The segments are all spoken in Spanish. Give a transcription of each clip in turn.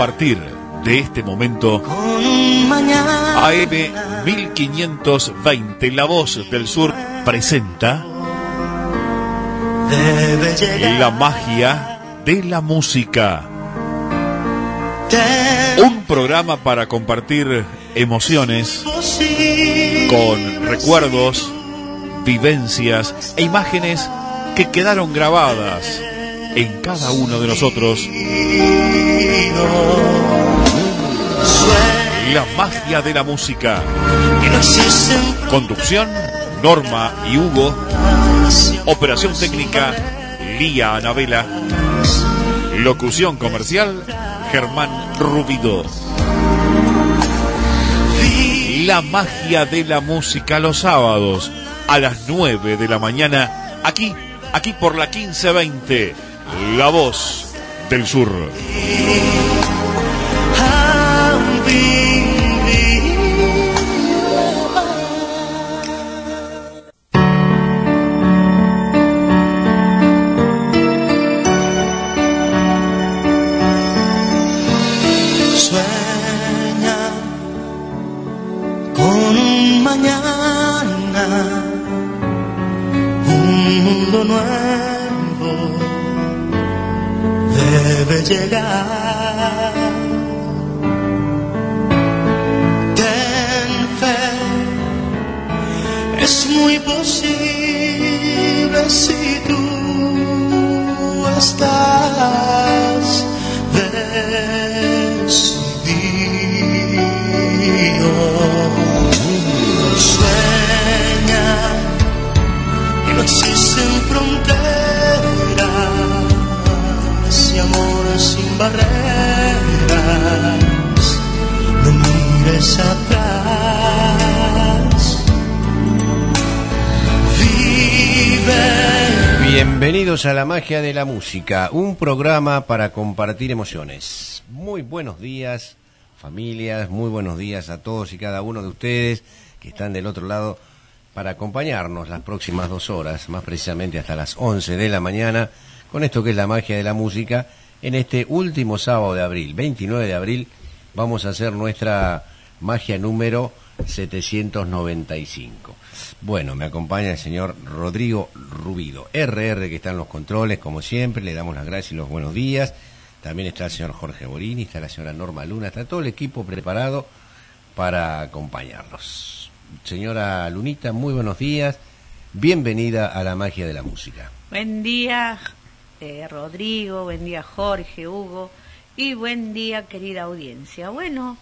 partir de este momento, AM 1520, La Voz del Sur presenta La magia de la música. Un programa para compartir emociones con recuerdos, vivencias e imágenes que quedaron grabadas en cada uno de nosotros. La magia de la música. Conducción, Norma y Hugo. Operación técnica, Lía Anabela. Locución comercial, Germán Rubido. La magia de la música los sábados a las 9 de la mañana, aquí, aquí por la 1520, La Voz del Sur. llegar. Ten fe, es muy posible si tú estás decidido. Sueña y no existen fronteras. A la magia de la música, un programa para compartir emociones. Muy buenos días, familias, muy buenos días a todos y cada uno de ustedes que están del otro lado para acompañarnos las próximas dos horas, más precisamente hasta las 11 de la mañana, con esto que es la magia de la música. En este último sábado de abril, 29 de abril, vamos a hacer nuestra magia número 795. Bueno, me acompaña el señor Rodrigo Rubido, RR que está en los controles, como siempre, le damos las gracias y los buenos días. También está el señor Jorge Borini, está la señora Norma Luna, está todo el equipo preparado para acompañarnos. Señora Lunita, muy buenos días. Bienvenida a la magia de la música. Buen día, eh, Rodrigo, buen día, Jorge, Hugo, y buen día, querida audiencia. Bueno,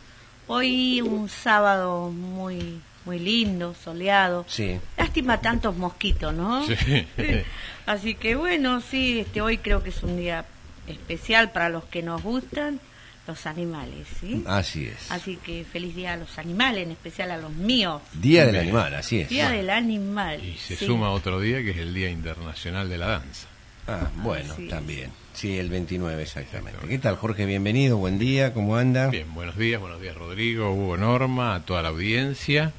hoy un sábado muy muy lindo, soleado. Sí. Lástima tantos mosquitos, ¿no? Sí. Así que bueno, sí, este hoy creo que es un día especial para los que nos gustan los animales, ¿sí? Así es. Así que feliz día a los animales, en especial a los míos. Día del animal, así es. Día del animal. Y se suma otro día que es el Día Internacional de la Danza. Ah, bueno, también. Sí, el 29 exactamente. ¿Qué tal, Jorge? Bienvenido, buen día, ¿cómo anda? Bien, buenos días, buenos días, Rodrigo, Hugo Norma, a toda la audiencia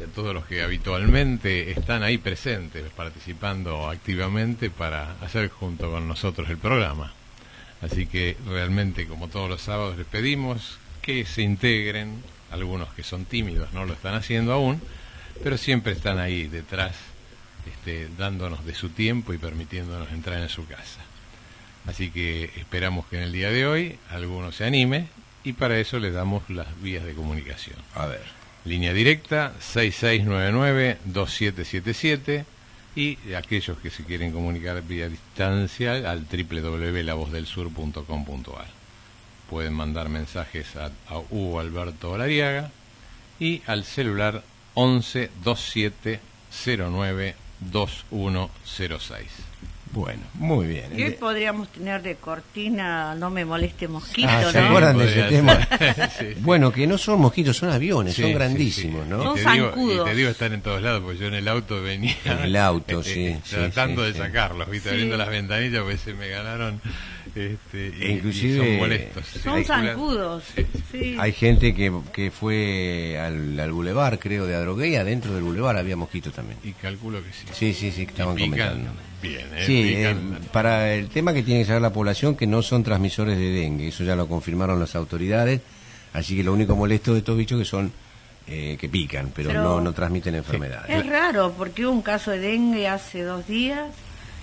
y a todos los que habitualmente están ahí presentes, participando activamente para hacer junto con nosotros el programa. Así que realmente, como todos los sábados, les pedimos que se integren, algunos que son tímidos no lo están haciendo aún, pero siempre están ahí detrás, este, dándonos de su tiempo y permitiéndonos entrar en su casa. Así que esperamos que en el día de hoy alguno se anime y para eso les damos las vías de comunicación. A ver. Línea directa 6699-2777 y aquellos que se quieren comunicar vía distancia al www.lavosdelsur.com.ar. Pueden mandar mensajes a, Hugo Alberto Olariaga y al celular 11 27 09 2106. Bueno, muy bien. ¿Qué podríamos tener de cortina No me moleste mosquito? Ah, ¿Se acuerdan de ese tema? Bueno, que no son mosquitos, son aviones, son grandísimos, ¿no? Son zancudos. y te digo, están en todos lados, porque yo en el auto venía. En el auto, este, sí. Tratando de sacarlos, ¿viste? Abriendo las ventanillas, porque se me ganaron. Este, e inclusive son molestos. Son zancudos. Hay gente que, que fue al, al bulevar, creo, de Adrogué, y adentro del bulevar había mosquitos también. Y calculo que sí. Sí, sí, sí, estaban comentando Bien, eh, Sí, eh, para el tema que tiene que saber la población que no son transmisores de dengue, eso ya lo confirmaron las autoridades, así que lo único molesto de estos bichos que son eh, que pican, pero, Pero- no, no transmiten enfermedades. Es raro, porque hubo un caso de dengue hace dos días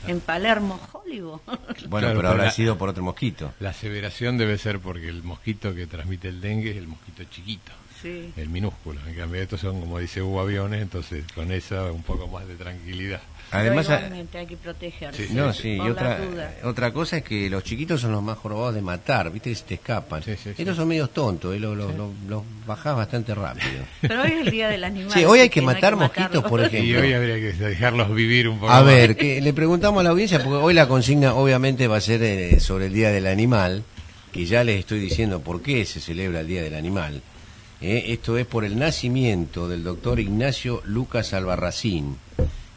en Palermo, Hollywood. Bueno, Claro, pero habrá la- sido por otro mosquito. La aseveración debe ser porque el mosquito que transmite el dengue es el mosquito chiquito, sí. el minúsculo. En cambio, estos son, como dice Hugo, aviones, entonces con esa un poco más de tranquilidad. Además, igualmente hay que protegerse. Sí, no, sí, y otra, otra cosa es que los chiquitos son los más jorobados de matar, viste que se te escapan. Sí, sí, sí. Estos son medios tontos, eh, los los- los- los bajás bastante rápido. Pero hoy es el día del animal. Sí, hoy hay que no matar mosquitos, matarlo. por Y ejemplo. hoy habría que dejarlos vivir un poco A más. ver, que le preguntamos a la audiencia, porque hoy la consigna obviamente va a ser eh, sobre el Día del Animal, que ya les estoy diciendo por qué se celebra el Día del Animal. Eh, esto es por el nacimiento del doctor Ignacio Lucas Albarracín,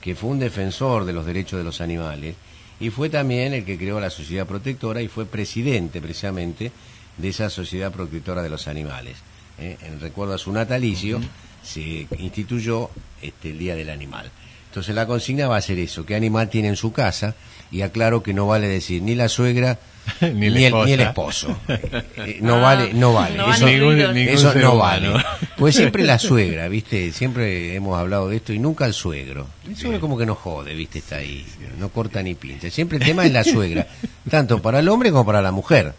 que fue un defensor de los derechos de los animales y fue también el que creó la Sociedad Protectora y fue presidente precisamente de esa Sociedad Protectora de los Animales. Eh, en recuerdo a su natalicio se instituyó este, el Día del Animal. Entonces la consigna va a ser eso, qué animal tiene en su casa y aclaro que no vale decir ni la suegra Ni el, ni el esposo. Eh, no Ah, vale, no vale. no eso ningún no vale. Pues siempre la suegra, ¿viste? Siempre hemos hablado de esto y nunca el suegro. El suegro como que no jode, ¿viste? Está ahí, no corta ni pincha. Siempre el tema es la suegra, tanto para el hombre como para la mujer.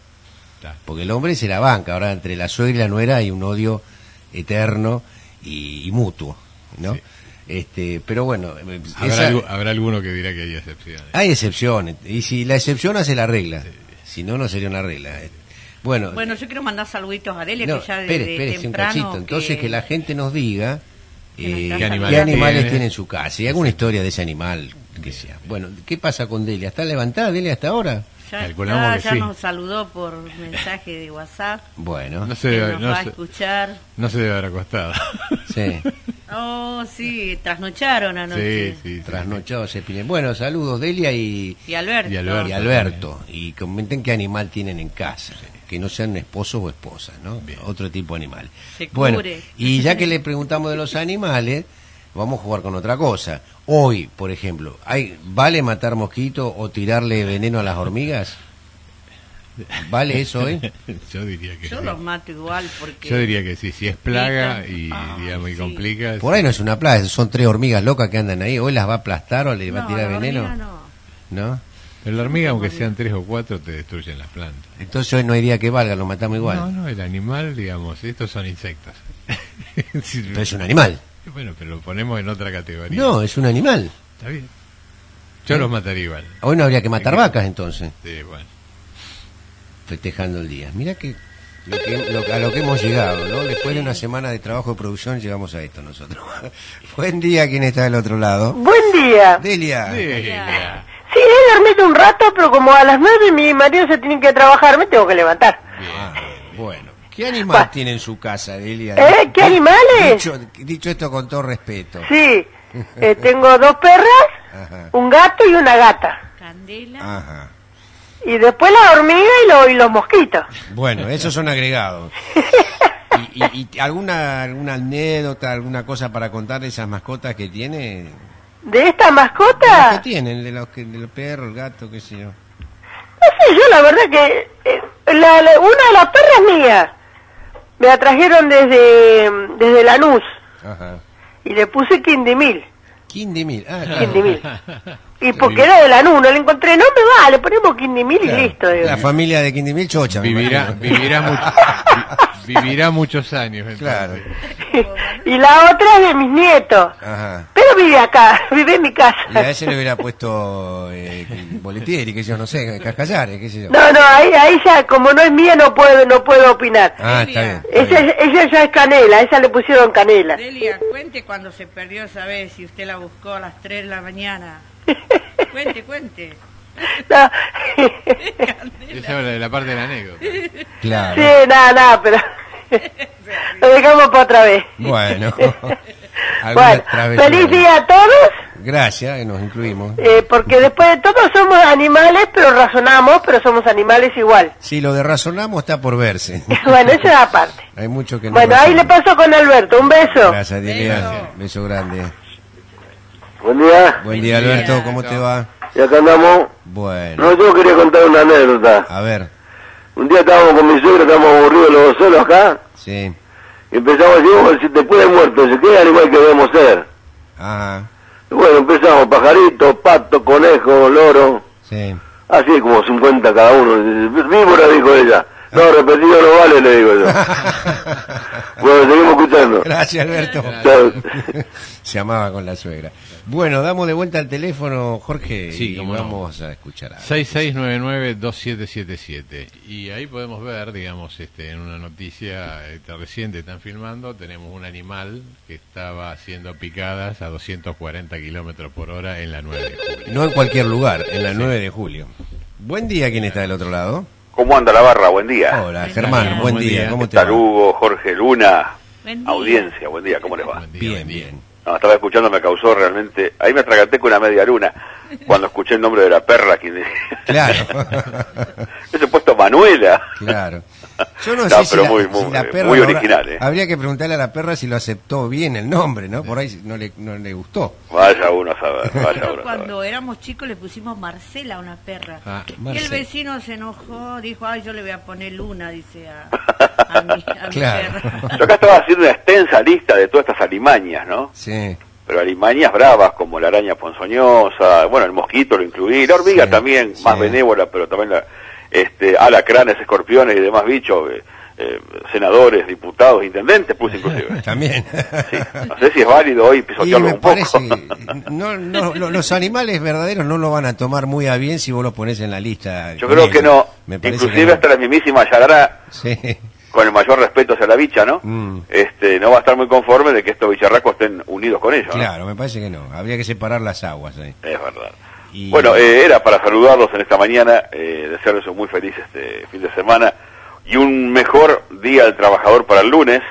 Porque el hombre se la banca. Ahora entre la suegra y la nuera hay un odio eterno y, y mutuo, ¿no? Sí. Este, pero bueno, eh, Habrá, esa- algu- habrá alguno que dirá que hay excepciones. hay excepciones. Y si la excepción hace la regla, si no, no sería una regla. Eh, Bueno, Bueno, yo quiero mandar saluditos a Arelia, no, que ya espere, desde espere, un temprano... cachito. Entonces que... la gente nos diga eh, qué animales, tiene. tiene en su casa. Y alguna historia de ese animal que sea. Bueno, ¿qué pasa con Delia? ¿Está levantada Delia hasta ahora? Ya, Calculamos ya- que ya sí. nos saludó por mensaje de WhatsApp. Bueno, No se debe, nos no va a se- escuchar. no se debe haber acostado. sí. Oh, sí, trasnocharon anoche. sí, sí. Trasnochado se. Bueno, saludos Delia y, Y Alberto. Y Alberto. y Alberto. Y comenten qué animal tienen en casa. Que no sean esposos o esposas, ¿no? Otro tipo de animal. Se Bueno, cure. y ya que le preguntamos de los animales, vamos a jugar con otra cosa. Hoy, por ejemplo, ¿hay, ¿vale matar mosquitos o tirarle veneno a las hormigas? ¿Vale eso hoy? Yo diría que Yo sí. los mato igual porque... Yo diría que sí, si es plaga y Ah, digamos y sí. complica. Por ahí no es una plaga, son tres hormigas locas que andan ahí. ¿Hoy las va a aplastar o le va a tirar la veneno? no. ¿No? Pero la hormiga, aunque sean tres o cuatro, te destruyen las plantas. Entonces hoy no hay día que valga, lo matamos igual. No, no, el animal, digamos, estos son insectos. Pero es un animal. Bueno, pero lo ponemos en otra categoría. No, es un animal. Está bien. Yo los mataría igual. Hoy no habría que matar vacas entonces, Sí, bueno. Festejando el día. Mira que, lo que lo- a lo que hemos llegado, ¿no? Después de una semana de trabajo de producción llegamos a esto nosotros. Buen día, ¿quién está del otro lado? Buen día. Delia. Delia. Sí, he dormido un rato, pero como a las nueve mi marido se tiene que trabajar, me tengo que levantar. Ah, bueno. ¿Qué animal tiene en su casa, Delia? ¿Eh? ¿Qué animales? Dicho, dicho esto con todo respeto. Sí, eh, tengo dos perras, Ajá. un gato y una gata. Candela. Ajá. Y después la hormiga y, lo- y los mosquitos. Bueno, esos son agregados. ¿Y, y- y alguna, alguna anécdota, alguna cosa para contar de esas mascotas que tiene? ¿De esta ¿Qué mascota? tienen? De los, que, de los perros, el gato, qué sé yo. No sé, yo la verdad que eh, la- la- una de las perras mías me la trajeron desde, desde Lanús Ajá. y le puse Quindimil. Quindimil. Ah, claro. Quindimil. Y porque era de Lanús, no le encontré nombre, va, le ponemos Quindimil y Claro. listo. digo. La familia de Quindimil chocha. me Vivirá, vivirá, mucho- vivirá muchos años. entonces. Claro. y la otra es de mis nietos. Ajá. Pero vive acá, vive en mi Y a casa. ese le hubiera puesto eh, boletieri, que yo no sé, cascallares, qué sé yo. No, no, ahí, ahí ya, como no es mía, no puedo, no puedo opinar. Ah, está bien. Esa, ella ya es canela, esa le pusieron canela. Delia, cuente cuando se perdió esa vez y usted la buscó a las 3 de la mañana. Cuente, cuente. No. Esa habla de la parte de la anécdota. Claro. sí, nada, nada, pero lo dejamos para otra vez. Bueno. ¿Alguna Bueno, feliz día a todos, Gracias, nos incluimos. eh, porque después de todo somos animales, pero razonamos, pero somos animales igual. Sí, lo de razonamos está por verse. bueno, eso es aparte. Hay mucho que no Bueno, ahí le razonamos. paso con Alberto, un beso. Gracias. Beso. Beso grande. Buen día. Buen día. Alberto. ¿Cómo te va? Y acá andamos. Bueno, No, yo quería contar una anécdota. a ver, Un día estábamos con mi suegro, estábamos aburridos los dos solos acá. sí. Y empezamos a decir, si después de muerto se quedan igual que debemos ser. Ajá, Y bueno, empezamos, pajarito, pato, conejo, loro. sí. Así como 50 cada uno. Víbora, dijo ella. No, repetido no vale, le digo yo. bueno, seguimos escuchando. Gracias, Alberto. Se amaba con la suegra. Bueno, damos de vuelta al teléfono, Jorge, Sí, y cómo no. vamos a escuchar algo. 6699-2777. Y ahí podemos ver, digamos, este, en una noticia este, reciente, están filmando, tenemos un animal que estaba siendo picadas a 240 kilómetros por hora en la 9 de julio. No en cualquier lugar, en la 9 de julio. Buen día, ¿quién está del otro lado? ¿Cómo anda la barra? Buen día. Hola, Buen Germán, día. buen día. ¿cómo ¿Qué te? Hugo, Jorge Luna? Buen día. Audiencia, buen día, ¿cómo les va? Buen día, Bien, bien. No, estaba escuchando, me causó realmente... Ahí me atraganté con una media luna cuando escuché el nombre de la perra. Que... Claro, Ese puesto Manuela. claro. Yo no, No, sé si, la, muy, si muy- la perra muy habrá- ¿eh? Habría que preguntarle a la perra si lo aceptó bien el nombre, ¿no? Por ahí no le, no le gustó. Vaya uno a saber, vaya uno a saber. Cuando éramos chicos le pusimos Marcela a una perra. Ah, y el vecino se enojó, dijo, ay, yo le voy a poner Luna, dice a, a mi, a mi Claro. perra. Yo acá estaba haciendo una extensa lista de todas estas alimañas, ¿no? Sí, Pero alimañas bravas como la araña ponzoñosa, bueno, el mosquito lo incluí, la hormiga Sí, también, sí. más benévola, pero también la, este, alacranes, escorpiones y demás bichos, eh, eh, senadores, diputados, intendentes, puse inclusive. también. Sí, no sé si es válido hoy Y pisotearlo me un poco. parece no, no, lo- los animales verdaderos no lo van a tomar muy a bien si vos lo pones en la lista. Yo creo ellos. que no. Me Inclusive que hasta la mismísima Yarara, Sí, con el mayor respeto hacia la bicha, ¿no? Mm. Este, no va a estar muy conforme de que estos bicharracos estén unidos con ellos, claro, me parece que no. Habría que separar las aguas ahí. Es verdad. Y- Bueno, eh, era para saludarlos en esta mañana, eh, desearles un muy feliz este fin de semana y un mejor día al trabajador para el lunes.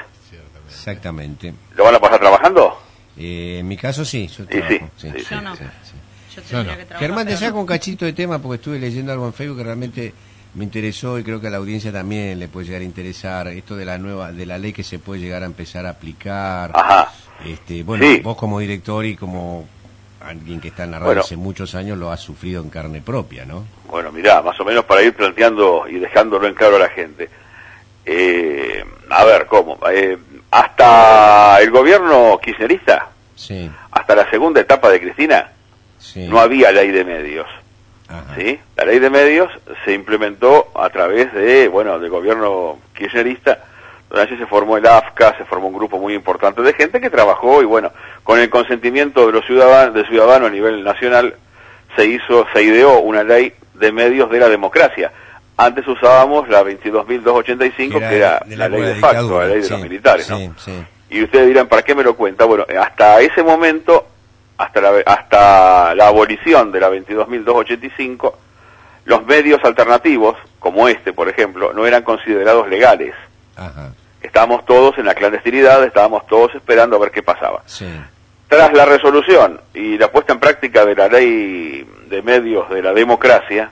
Exactamente. ¿Lo van a pasar trabajando? Eh, en mi caso sí, yo Y trabajo, sí, sí, sí, sí, Yo no. sí, sí. Yo tendría no. que trabajar, Germán, te pero saco un cachito de tema porque estuve leyendo algo en Facebook que realmente me interesó y creo que a la audiencia también le puede llegar a interesar esto de la nueva de la ley que se puede llegar a empezar a aplicar. Ajá. Este, bueno, Sí. vos como director y como alguien que está en la radio Bueno. hace muchos años lo has sufrido en carne propia, ¿no? Bueno, mirá, más o menos para ir planteando y dejándolo en claro a la gente. Eh, a ver, ¿cómo? Eh, hasta el gobierno kirchnerista, Sí, hasta la segunda etapa de Cristina, sí. no había ley de medios. Ajá. ¿sí? La ley de medios se implementó a través de, bueno, del gobierno kirchnerista, donde allí se formó el AFCA, se formó un grupo muy importante de gente que trabajó y bueno, con el consentimiento de los ciudadanos, de ciudadanos a nivel nacional, se hizo, se ideó una ley de medios de la democracia. Antes usábamos la 22.285, que era, de la ley de facto, la ley de sí, los militares, sí, ¿no? sí. Y ustedes dirán, ¿para qué me lo cuenta? Bueno, hasta ese momento, hasta la, hasta la abolición de la 22.285, los medios alternativos, como este, por ejemplo, no eran considerados legales. Ajá, Estábamos todos en la clandestinidad, estábamos todos esperando a ver qué pasaba. sí. Tras la resolución y la puesta en práctica de la ley de medios de la democracia,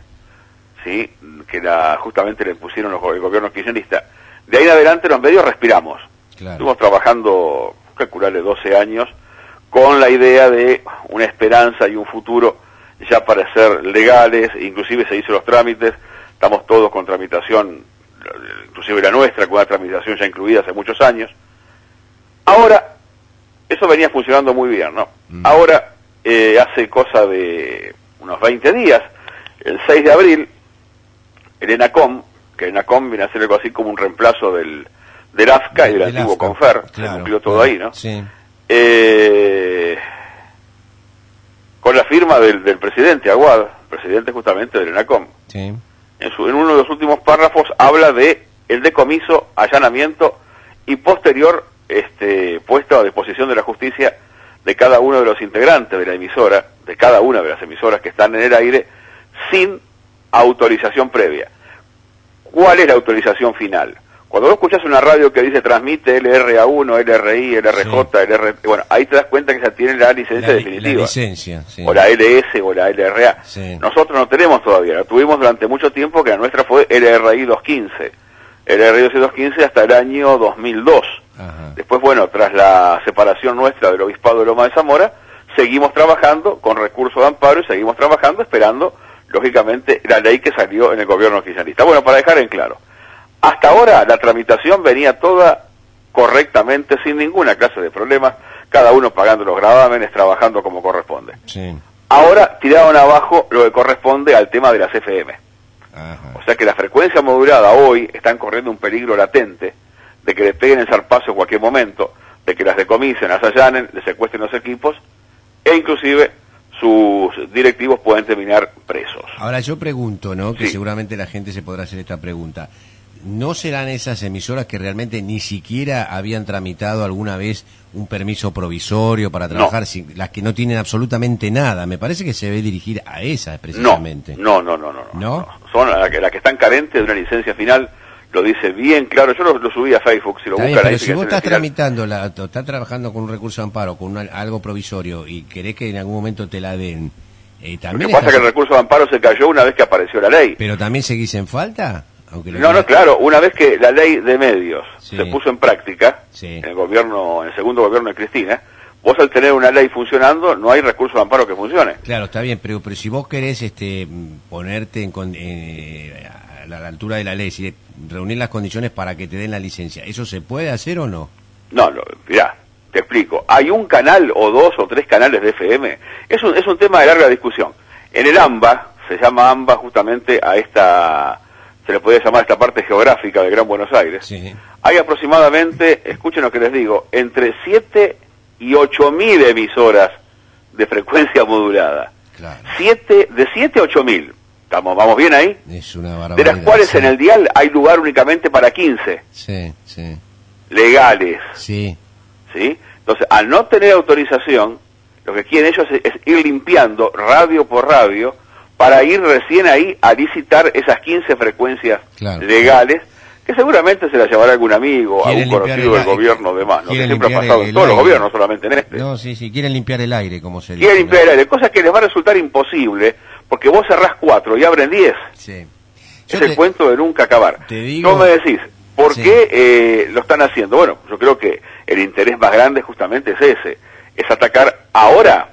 sí, que la, justamente le pusieron los, el gobierno kirchnerista, de ahí en adelante los medios respiramos. Claro. Estuvimos trabajando, calcularle 12 años, con la idea de una esperanza y un futuro ya para ser legales, inclusive se hizo los trámites, estamos todos con tramitación, inclusive la nuestra, con una tramitación ya incluida hace muchos años. Ahora, eso venía funcionando muy bien, ¿no? Mm. Ahora, eh, hace cosa de unos 20 días, el 6 de abril, el ENACOM, que el ENACOM viene a ser algo así como un reemplazo del, del AFCA y del, Del antiguo AFCA, CONFER, se claro, cumplió todo claro, ahí, ¿no? Sí. Eh, con la firma del, del presidente Aguad, presidente justamente del ENACOM, Sí. En, uno de los últimos párrafos habla de el decomiso, allanamiento y posterior este, puesto a disposición de la justicia de cada uno de los integrantes de la emisora, de cada una de las emisoras que están en el aire, sin autorización previa. ¿Cuál es la autorización final? Cuando vos escuchás una radio que dice transmite LRA1, LRI, LRJ, LR, bueno, ahí te das cuenta que ya tiene la licencia La, li- la definitiva licencia, sí. o la LS o la LRA. Sí. Nosotros no tenemos todavía, la tuvimos durante mucho tiempo que la nuestra fue LRI 215. LRI 215 hasta el año 2002. Ajá. Después, bueno, tras la separación nuestra del Obispado de Loma de Zamora, seguimos trabajando con recursos de amparo y seguimos trabajando esperando, lógicamente, la ley que salió en el gobierno oficialista. Bueno, para dejar en claro, hasta ahora la tramitación venía toda correctamente, sin ninguna clase de problemas, cada uno pagando los gravámenes, trabajando como corresponde. Sí. Ahora tiraron abajo lo que corresponde al tema de las FM. Ajá. O sea que la frecuencia modulada hoy están corriendo un peligro latente de que le peguen el zarpazo en cualquier momento, de que las decomisen, las allanen, le secuestren los equipos e inclusive sus directivos pueden terminar presos. Ahora yo pregunto, ¿no? Que Sí. seguramente la gente se podrá hacer esta pregunta. ¿No serán esas emisoras que realmente ni siquiera habían tramitado alguna vez un permiso provisorio para No. trabajar, sin- las que no tienen absolutamente nada? Me parece que se debe dirigir a esas precisamente. no, no, no, no, no. ¿No? Son las que, las que están carentes de una licencia final, lo dice bien claro. Yo lo, lo subí a Facebook, si lo buscan ahí. pero si vos estás tramitando, la, estás trabajando con un recurso de amparo, con una- algo provisorio y querés que en algún momento te la den, eh, Lo también que pasa es que el recurso de amparo se cayó una vez que apareció la ley. pero también seguís en falta, aunque No, no, claro, una vez que la ley de medios Sí. se puso en práctica, Sí. en el gobierno, en el segundo gobierno de Cristina, vos al tener una ley funcionando, no hay recurso de amparo que funcione. Claro, está bien, pero, pero si vos querés este, ponerte en eh, a la, a la altura de la ley, si reunir las condiciones para que te den la licencia, ¿eso se puede hacer o no? No, no, mirá, te explico. Hay un canal o dos o tres canales de FM. Es un, es un tema de larga discusión. En el AMBA, se llama AMBA justamente a esta, se le puede llamar esta parte geográfica de Gran Buenos Aires. Sí. Hay aproximadamente, escuchen lo que les digo, entre 7 y 8 mil emisoras de frecuencia modulada. Claro. Siete, de 7 a 8 mil. Estamos, ¿Vamos bien ahí? Es una barbaridad. De las cuales sí. en el dial hay lugar únicamente para 15 Sí, sí, legales. sí. ¿sí? Entonces, al no tener autorización, lo que quieren ellos es, es ir limpiando radio por radio para ir recién ahí a licitar esas 15 frecuencias Claro. legales que seguramente se las llevará algún amigo, Quieren algún conocido el del gobierno o demás, ¿no? que siempre ha pasado el- en todos los gobiernos, no solamente en este. No, sí, sí, quieren limpiar el aire, como se dice. Quieren limpiar el aire, cosa que les va a resultar imposible porque vos cerrás cuatro y abren 10. Sí. Es el cuento de nunca acabar. te digo- No me decís, ¿por Sí. qué eh, lo están haciendo? Bueno, yo creo que el interés más grande justamente es ese, es atacar ahora,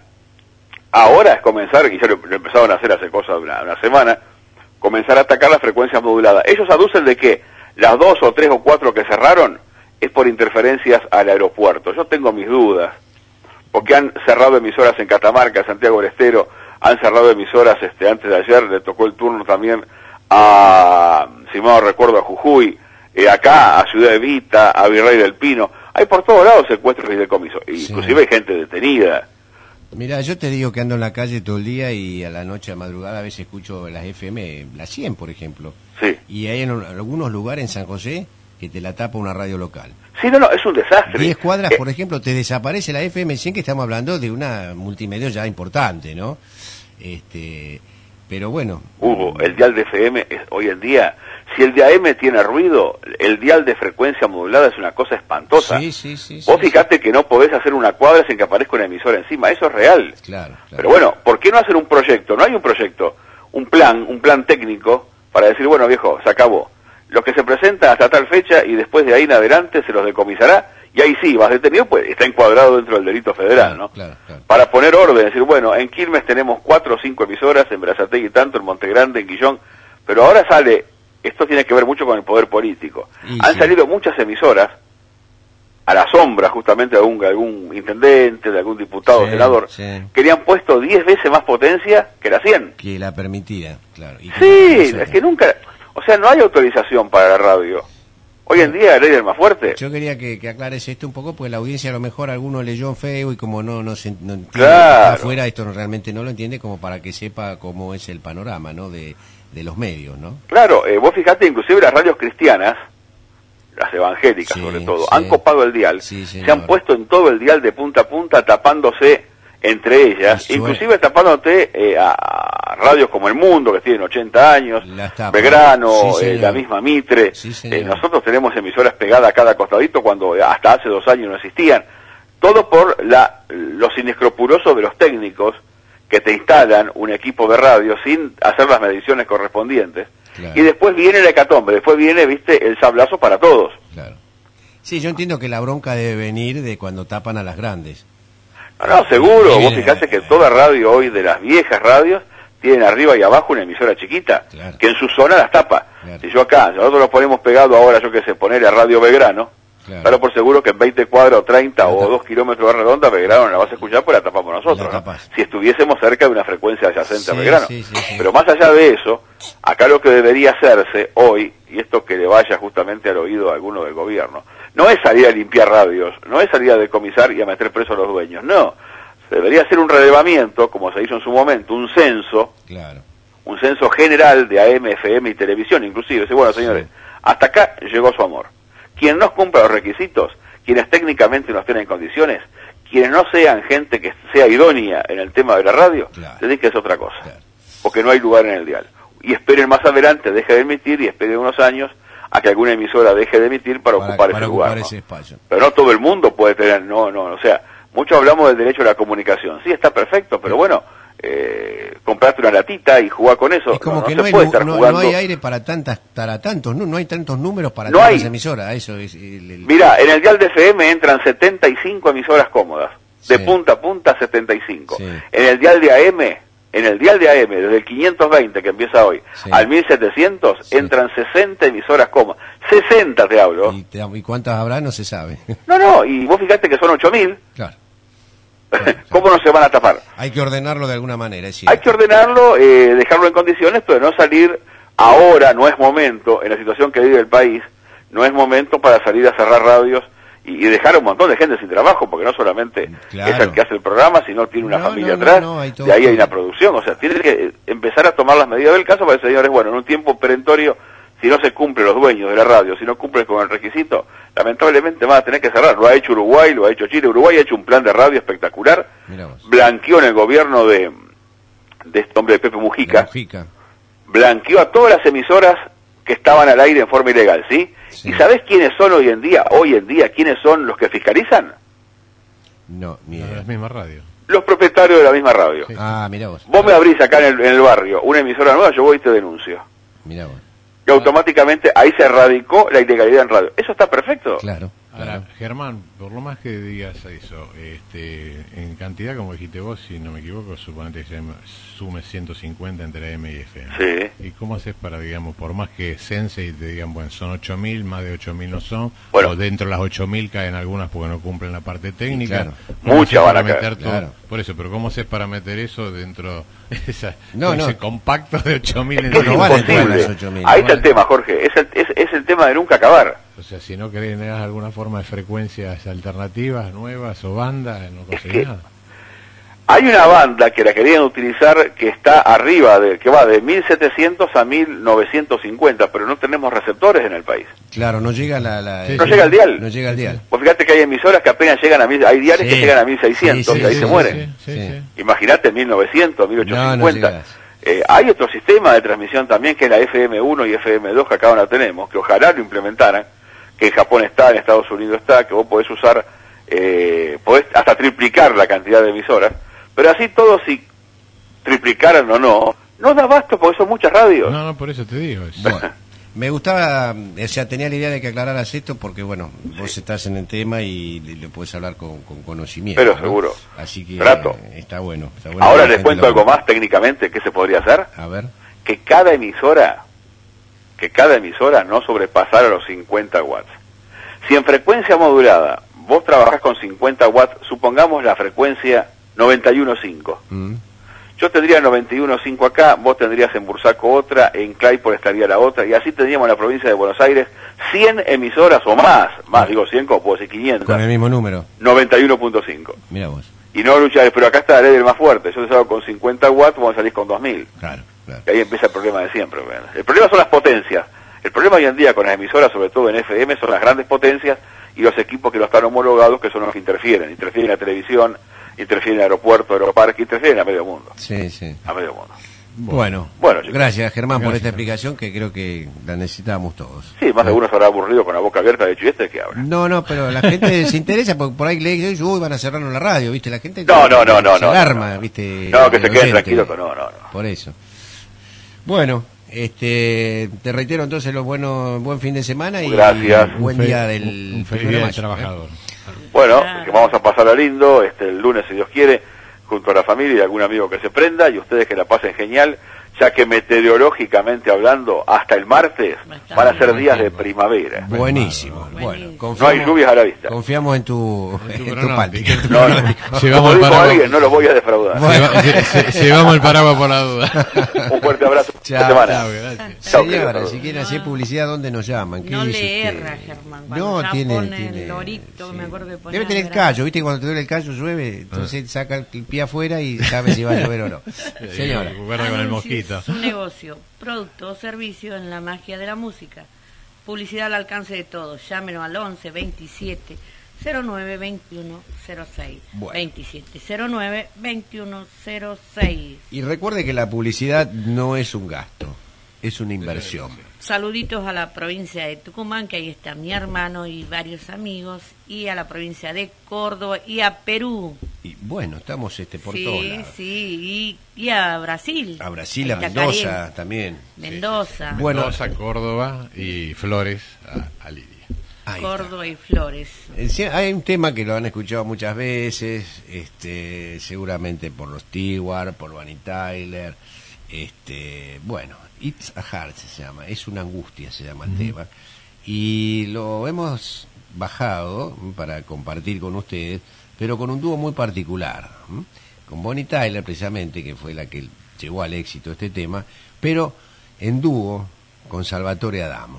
ahora es comenzar, y ya lo, lo empezaron a hacer hace cosa de una, una semana, comenzar a atacar las frecuencias moduladas. Ellos aducen de que las dos o tres o cuatro que cerraron es por interferencias al aeropuerto. Yo tengo mis dudas, porque han cerrado emisoras en Catamarca, Santiago del Estero, han cerrado emisoras este antes de ayer, le tocó el turno también a, si mal recuerdo, a Jujuy, eh, acá a Ciudad Evita, a Virrey del Pino, hay por todos lados secuestros y decomisos, Sí. inclusive hay gente detenida. Mira, yo te digo que ando en la calle todo el día y a la noche, a madrugada, a veces escucho las FM, la 100, por ejemplo. Sí. Y hay en un- algunos lugares en San José que te la tapa una radio local. Sí, no, no, es un desastre. 10 cuadras, Eh, por ejemplo, te desaparece la FM 100, que estamos hablando de una multimedia ya importante, ¿no? Este, pero bueno. Hugo, el dial de FM es, hoy en día, si el de AM tiene ruido, el dial de frecuencia modulada es una cosa espantosa. Sí, sí, sí. Vos sí, fijate que no podés hacer una cuadra sin que aparezca una emisora encima, eso es real. Claro, claro. Pero bueno, ¿por qué no hacer un proyecto? No hay un proyecto, un plan, un plan técnico para decir, bueno viejo, se acabó. Lo que se presenta hasta tal fecha y después de ahí en adelante se los decomisará y ahí sí, vas detenido, pues está encuadrado dentro del delito federal, Claro, ¿no? claro, claro. Para poner orden, decir, bueno, en Quilmes tenemos cuatro o cinco emisoras, en Brazatei y tanto, en Montegrande, en Guillón, pero ahora sale, esto tiene que ver mucho con el poder político. Han sí. salido muchas emisoras a la sombra justamente de algún, algún intendente, de algún diputado, Sí, senador, que le han puesto 10 veces más potencia que la 100. Que la permitida, claro. Y Sí, es que nunca, o sea, no hay autorización para la radio. Hoy en día la ley del más fuerte. Yo quería que, que aclares esto un poco, porque la audiencia a lo mejor alguno leyó en Facebook y como no, no, se, no entiende Claro. afuera, esto realmente no lo entiende, como para que sepa cómo es el panorama, ¿no? De, de los medios, ¿no? Claro, eh, vos fijate, inclusive las radios cristianas, las evangélicas Sí, sobre todo, sí. han copado el dial, Sí, se han puesto en todo el dial de punta a punta tapándose entre ellas, inclusive tapándote eh, a, a radios como El Mundo, que tienen 80 años. Belgrano, eh, la misma Mitre. Eh, nosotros tenemos emisoras pegadas a cada costadito cuando hasta hace dos años no existían, todo por la, los inescrupulosos de los técnicos que te instalan un equipo de radio sin hacer las mediciones correspondientes. Claro. Y después viene el hecatombe, después viene, viste, el sablazo para todos. Claro. Sí, yo entiendo que la bronca debe venir de cuando tapan a las grandes. Ah, no, seguro. Vos fijate que toda radio hoy de las viejas radios tienen arriba y abajo una emisora chiquita Claro. que en su zona las tapa. Claro. Si yo acá, nosotros los ponemos pegado ahora, yo que sé, poner a Radio Belgrano, Claro. claro por seguro que en 20 cuadras o 30 La o tapa. 2 kilómetros de redonda Belgrano la vas a escuchar, pues la tapamos nosotros. La ¿no? tapas. Si estuviésemos cerca de una frecuencia adyacente a Belgrano. sí, sí, sí. Pero más allá de eso, acá lo que debería hacerse hoy, y esto que le vaya justamente al oído a alguno del gobierno, no es salir a limpiar radios, no es salir a decomisar y a meter preso a los dueños, no. Se debería hacer un relevamiento, como se hizo en su momento, un censo, Claro. un censo general de AM, FM y televisión, inclusive. Dice, bueno, señores, hasta acá llegó su amor. Quien no cumpla los requisitos, quienes técnicamente no estén en condiciones, quienes no sean gente que sea idónea en el tema de la radio, Claro. dedíquense a otra cosa. Claro. Porque no hay lugar en el dial. Y esperen más adelante, deje de emitir y esperen unos años a que alguna emisora deje de emitir para, Para, ocupar para ese ocupar lugar. ¿no? ese espacio. Pero no todo el mundo puede tener, no, no, o sea, muchos hablamos del derecho a la comunicación. Sí, está perfecto, pero bueno, eh, comprate una latita y jugar con eso. Es como no, que no no, se hay, puede nu- estar no, jugando. no hay aire para tantas para tantos, no, no hay tantos números para tantas hay. emisoras, eso es el- el- Mira, en el dial de FM entran 75 emisoras cómodas, de Sí. punta a punta 75. Sí. En el dial de AM, en el dial de AM, desde el 520 que empieza hoy Sí. al 1700, Sí. entran 60 emisoras cómodas. 60 te hablo. y, te- y cuántas habrá no se sabe. No, no, y vos fijate que son 8000, claro. ¿cómo no se van a tapar? Hay que ordenarlo de alguna manera, es Hay que ordenarlo, eh, dejarlo en condiciones, pero no salir ahora, no es momento, en la situación que vive el país, no es momento para salir a cerrar radios y, y dejar a un montón de gente sin trabajo, porque no solamente Claro. es el que hace el programa, sino tiene una No, familia no, atrás, no, de ahí hay una producción, o sea, tiene que eh, empezar a tomar las medidas del caso para decir, señores, bueno, en un tiempo perentorio, si no se cumplen los dueños de la radio, si no cumplen con el requisito, lamentablemente van a tener que cerrar. Lo ha hecho Uruguay, lo ha hecho Chile. Uruguay ha hecho un plan de radio espectacular, blanqueó en el gobierno de, de este hombre de Pepe Mujica, Mujica. blanqueó a todas las emisoras que estaban al aire en forma ilegal, ¿sí? Sí. ¿Y sabés quiénes son hoy en día? Hoy en día, ¿quiénes son los que fiscalizan? No, ni No, las mismas radios. Los propietarios de la misma radio. Sí. Ah, mira vos. Vos me abrís acá en el, en el barrio una emisora nueva, yo voy y te denuncio. Mira vos. Y automáticamente ahí se erradicó la ilegalidad en radio. ¿Eso está perfecto? Claro. Ahora, claro. Germán, por lo más que digas eso, este, en cantidad, como dijiste vos, si no me equivoco, suponete que se sume 150 entre M y FM. Sí. ¿Y cómo haces para, digamos, por más que Sense y te digan, bueno, son 8.000, más de 8.000 no son, Bueno. o dentro de las 8.000 caen algunas porque no cumplen la parte técnica? claro. ¿Cómo Muchas van a meter todo? claro. Por eso, pero ¿cómo haces para meter eso dentro de esa, No, ese compacto de 8.000 Es en que es no van a entrar imposible. las 8.000, Ahí no está el tema, Jorge. Es el, es, es el tema de nunca acabar. O sea, si no querés alguna forma de frecuencias alternativas, nuevas o bandas, no conseguís nada. Hay una banda que la querían utilizar que está arriba, de, que va de 1700 a 1950, pero no tenemos receptores en el país. Claro, no llega la, la- Sí, No llega al dial. No llega al dial. Vos fíjate que hay emisoras que apenas llegan a mil, hay diarios Sí. que llegan a 1600 Sí, sí, y ahí sí, se sí, mueren. Sí, sí, Sí. sí. Imagínate 1900, No, no 1850. llegas. Eh, hay otro sistema de transmisión también que es la FM1 y FM2 que acá no la tenemos, que ojalá lo implementaran, que en Japón está, en Estados Unidos está, que vos podés usar, eh, podés hasta triplicar la cantidad de emisoras, pero así todo si triplicaran o no, no da basto porque son muchas radios. No, no, por eso te digo. es- Bueno, me gustaba, o sea, tenía la idea de que aclararas esto porque, bueno, vos estás en el tema y le, le puedes hablar con, con conocimiento. Pero ¿no? seguro. Así que Trato. eh, está bueno. está bueno Ahora que les cuento algo más técnicamente, ¿qué se podría hacer? A ver. que cada emisora, que cada emisora no sobrepasara los 50 watts. Si en frecuencia modulada vos trabajás con 50 watts, supongamos la frecuencia 91.5. Mm, Yo tendría 91.5 acá, vos tendrías en Bursaco otra, en Clayport estaría la otra, y así tendríamos en la provincia de Buenos Aires 100 emisoras o más, más digo 100 como puedo decir 500, Con el mismo número. 91.5. Mira vos. Y no luchar, pero acá está la ley del más fuerte, yo te salgo con 50 watts, vos salís con 2000. Claro, claro. Y ahí empieza el problema de siempre. ¿verdad? El problema son las potencias. El problema hoy en día con las emisoras, sobre todo en FM, son las grandes potencias y los equipos que no están homologados, que son los que interfieren. Interfieren en la televisión, interfieren en el aeropuerto, aeroparque, interfieren a medio mundo. Sí, sí. A medio mundo. Bueno, Bueno, gracias Germán por esta explicación que creo que la necesitábamos todos. Sí, más de uno se habrá aburrido con la boca abierta de hecho, ¿y este que habla? No, no, pero la gente se interesa porque por ahí lee que dice, uy, van a cerrarnos la radio, ¿viste? La gente No, no, no, no, se no, alarma, no, no. ¿viste? No, que se queden oyente. tranquilos, que no, no, no. Por eso. Bueno, este, te reitero entonces los buenos, buen fin de semana y Gracias. buen día del un- un primero feliz día mayo, ¿eh? trabajador. Bueno, que vamos a pasar a lindo, este, el lunes si Dios quiere, junto a la familia y algún amigo que se prenda, y ustedes que la pasen genial, ya que meteorológicamente hablando, hasta el martes van a ser días de primavera. Buenísimo. Bueno, No hay lluvias a la vista. confiamos en tu, En tu en tu. No, no. Llevamos Como el paraguas. alguien, no los voy a defraudar. Bueno. Lleva- lle- lle- Llevamos el paraguas por la duda. Un fuerte abrazo. Chao, semana. Chao, gracias. Chao, Señora, querido. si quieren hacer publicidad, ¿dónde nos llaman? ¿Qué No le usted? erra, Germán. Cuando No, ya tiene, pone tiene- el lorito, me acuerdo que ponía Debe tener el callo, ¿viste? Cuando te duele el callo llueve, entonces saca el pie afuera y sabe si va a llover o no. Señora. Con el Anuncie mosquito. Su negocio, producto o servicio en la magia de la música. Publicidad al alcance de todos. Llámenos al 11 27 09 21 06. Bueno. 27 09 21 06. Y recuerde que la publicidad no es un gasto, es una inversión. Saluditos a la provincia de Tucumán, que ahí está mi hermano y varios amigos, y a la provincia de Córdoba y a Perú. Y bueno, estamos este por sí, todos lados. sí, y, y a Brasil. A Brasil, a Mendoza también. Mendoza, Bueno. Mendoza, Córdoba y Flores a, a Lidia. Ahí está. Córdoba y Flores. Sí, Hay un tema que lo han escuchado muchas veces, este, seguramente por los Stewart, por Bonnie Tyler, este, bueno, It's a Heart se llama, es una angustia se llama el tema, y lo hemos bajado para compartir con ustedes, pero con un dúo muy particular, ¿m? con Bonnie Tyler precisamente, que fue la que llevó al éxito este tema, pero en dúo con Salvatore Adamo,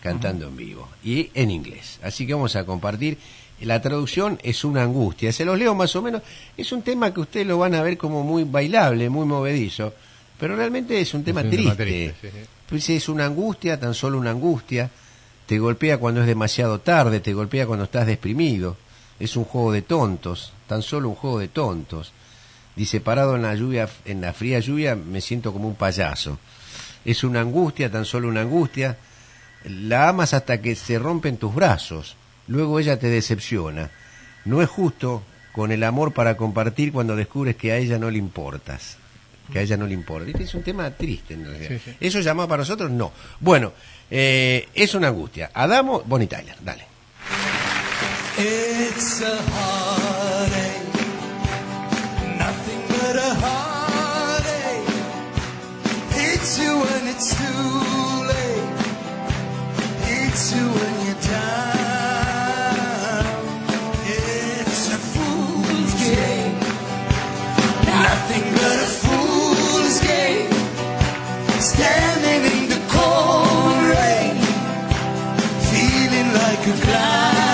cantando en vivo y en inglés. Así que vamos a compartir. La traducción es una angustia. Se los leo más o menos. Es un tema que ustedes lo van a ver como muy bailable, muy movedizo, pero realmente es un tema un tema triste. triste, sí, sí. Pues es una angustia, tan solo una angustia. Te golpea cuando es demasiado tarde, te golpea cuando estás deprimido. Es un juego de tontos, tan solo un juego de tontos. Dice, parado en la lluvia, en la fría lluvia, me siento como un payaso. Es una angustia, tan solo una angustia. La amas hasta que se rompen tus brazos. Luego ella te decepciona. No es justo con el amor para compartir cuando descubres que a ella no le importas. Que a ella no le importa. ¿Viste? Es un tema triste. en realidad. Sí, sí. ¿Eso llamado para nosotros? No. Bueno, eh, es una angustia. Adamo, Bonnie Tyler, dale. It's a heartache, nothing but a heartache. Hits you when it's too late, hits you when you're down. could fly.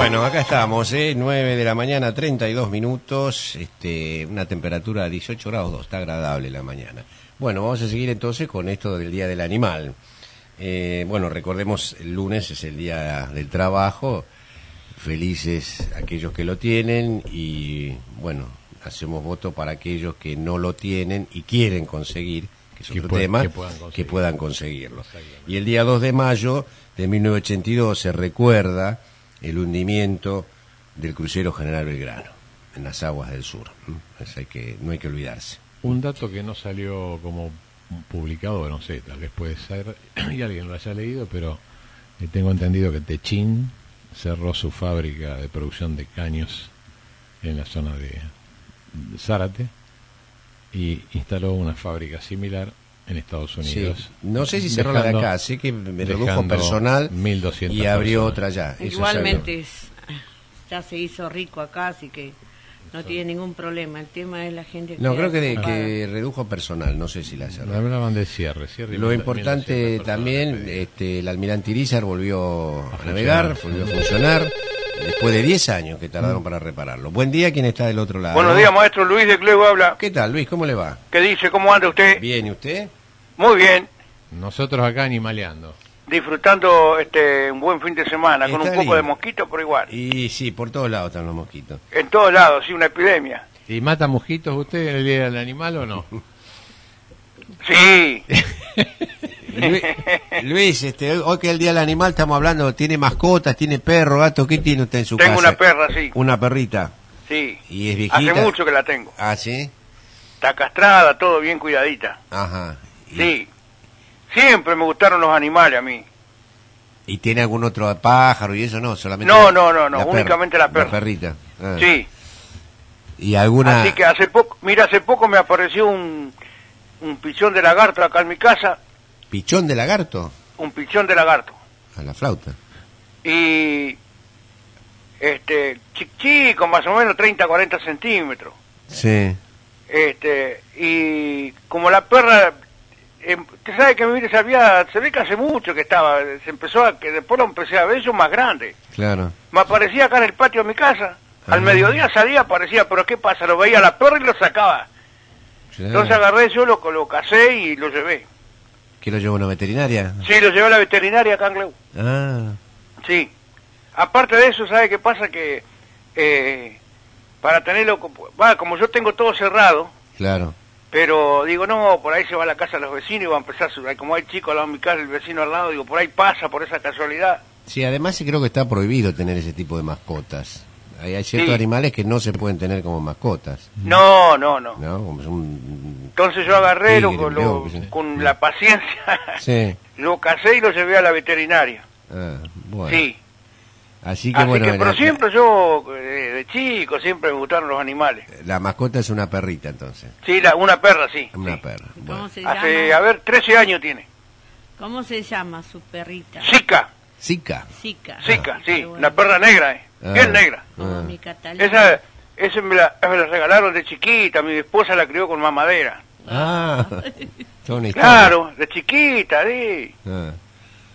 Bueno, acá estamos, ¿eh? 9 de la mañana, 32 minutos, este, una temperatura de 18 grados, 2, está agradable la mañana. Bueno, vamos a seguir entonces con esto del Día del Animal. Eh, bueno, recordemos, el lunes es el Día del Trabajo, felices aquellos que lo tienen y, bueno, hacemos voto para aquellos que no lo tienen y quieren conseguir, que es Que otro tema, que puedan que puedan conseguirlo. Y el día 2 de mayo de 1982 se recuerda el hundimiento del crucero General Belgrano en las aguas del sur. Eso hay que, no hay que olvidarse. Un dato que no salió como publicado, no sé, tal vez puede ser, y alguien lo haya leído, pero eh, tengo entendido que Techín cerró su fábrica de producción de caños en la zona de Zárate y instaló una fábrica similar en Estados Unidos. Sí. No sé si cerró la de acá, sé que me redujo personal 1.200 y abrió personas. otra allá. Eso Igualmente es- ya se hizo rico acá, así que no tiene ningún problema. El tema es la gente No, creo que, de- que redujo personal, no sé si la cerró. Hablaban de cierre, Lo importante 1200 también, este, el almirante Irizar volvió a, A navegar, volvió a funcionar, después de 10 años que tardaron para repararlo. Buen día, ¿quién está del otro lado? Buenos días, maestro Luis de Clego habla. ¿Qué tal, Luis? ¿Cómo le va? ¿Qué dice? ¿Cómo anda usted? Bien, ¿y usted? Muy bien. Nosotros acá animaleando. Disfrutando este un buen fin de semana, con un poco lindo. de mosquito, pero igual. Y sí, por todos lados están los mosquitos. En todos lados, sí, una epidemia. ¿Y mata mosquitos usted en el día del animal o no? Sí. Luis, Luis, este, hoy que es el Día del Animal estamos hablando, ¿tiene mascotas, tiene perro, gato? ¿Qué tiene usted en su Tengo casa? una perra, sí. Una perrita. Sí. ¿Y es viejita? Hace mucho que la tengo. Ah, ¿sí? Está castrada, todo bien cuidadita. Ajá. ¿Y, Sí. Siempre me gustaron los animales a mí. ¿Y tiene algún otro pájaro y eso no? Solamente No, no, no, no, únicamente la perra. perrita. Ah. Sí. ¿Y alguna...? Así que hace poco, mira, hace poco me apareció un, un pichón de lagarto acá en mi casa. ¿Pichón de lagarto? Un pichón de lagarto. A la flauta. y este chi- chico, más o menos 30, 40 centímetros. Sí. Este, y como la perra, eh, usted sabe que mire, se, había, se ve que hace mucho que estaba, se empezó a, que después lo empecé a ver yo más grande. Claro. Me aparecía acá en el patio de mi casa, al Ah. mediodía salía, aparecía, pero ¿qué pasa? Lo veía la perra y lo sacaba. Claro. Entonces agarré yo, lo, lo casé y lo llevé. ¿Que lo lleva a una veterinaria? Sí, lo llevé a la veterinaria acá en Gleu. Ah, Sí. Aparte de eso, ¿sabe qué pasa? Que eh, para tenerlo, va, como yo tengo todo cerrado, claro. pero digo, no, por ahí se va a la casa de los vecinos y va a empezar, su- como hay chicos al lado de mi casa, el vecino al lado, digo, por ahí pasa, por esa casualidad. Sí, además sí creo que está prohibido tener ese tipo de mascotas. Hay, hay ciertos Sí. animales que no se pueden tener como mascotas, No, no, no. ¿no? Como son... Entonces yo agarré, lo- Tigre, lo- sé. con la paciencia, Sí. lo casé y lo llevé a la veterinaria. Ah, bueno. Sí. Así que Así bueno, que, la- pero siempre yo, eh, de chico, siempre me gustaron los animales. la mascota es una perrita entonces. Sí, la, una perra, sí. Una sí. perra. ¿Cómo Bueno. se Hace, llama? a ver, 13 años tiene. ¿Cómo se llama su perrita? Zika, Zika. Zika. Zika, Ah, sí, bueno. una perra negra, eh. Ah. bien negra. Ah. mi Catalina. Esa, esa me, la, me la regalaron de chiquita, mi esposa la crió con mamadera. Ah. Claro, de chiquita, sí. Ah,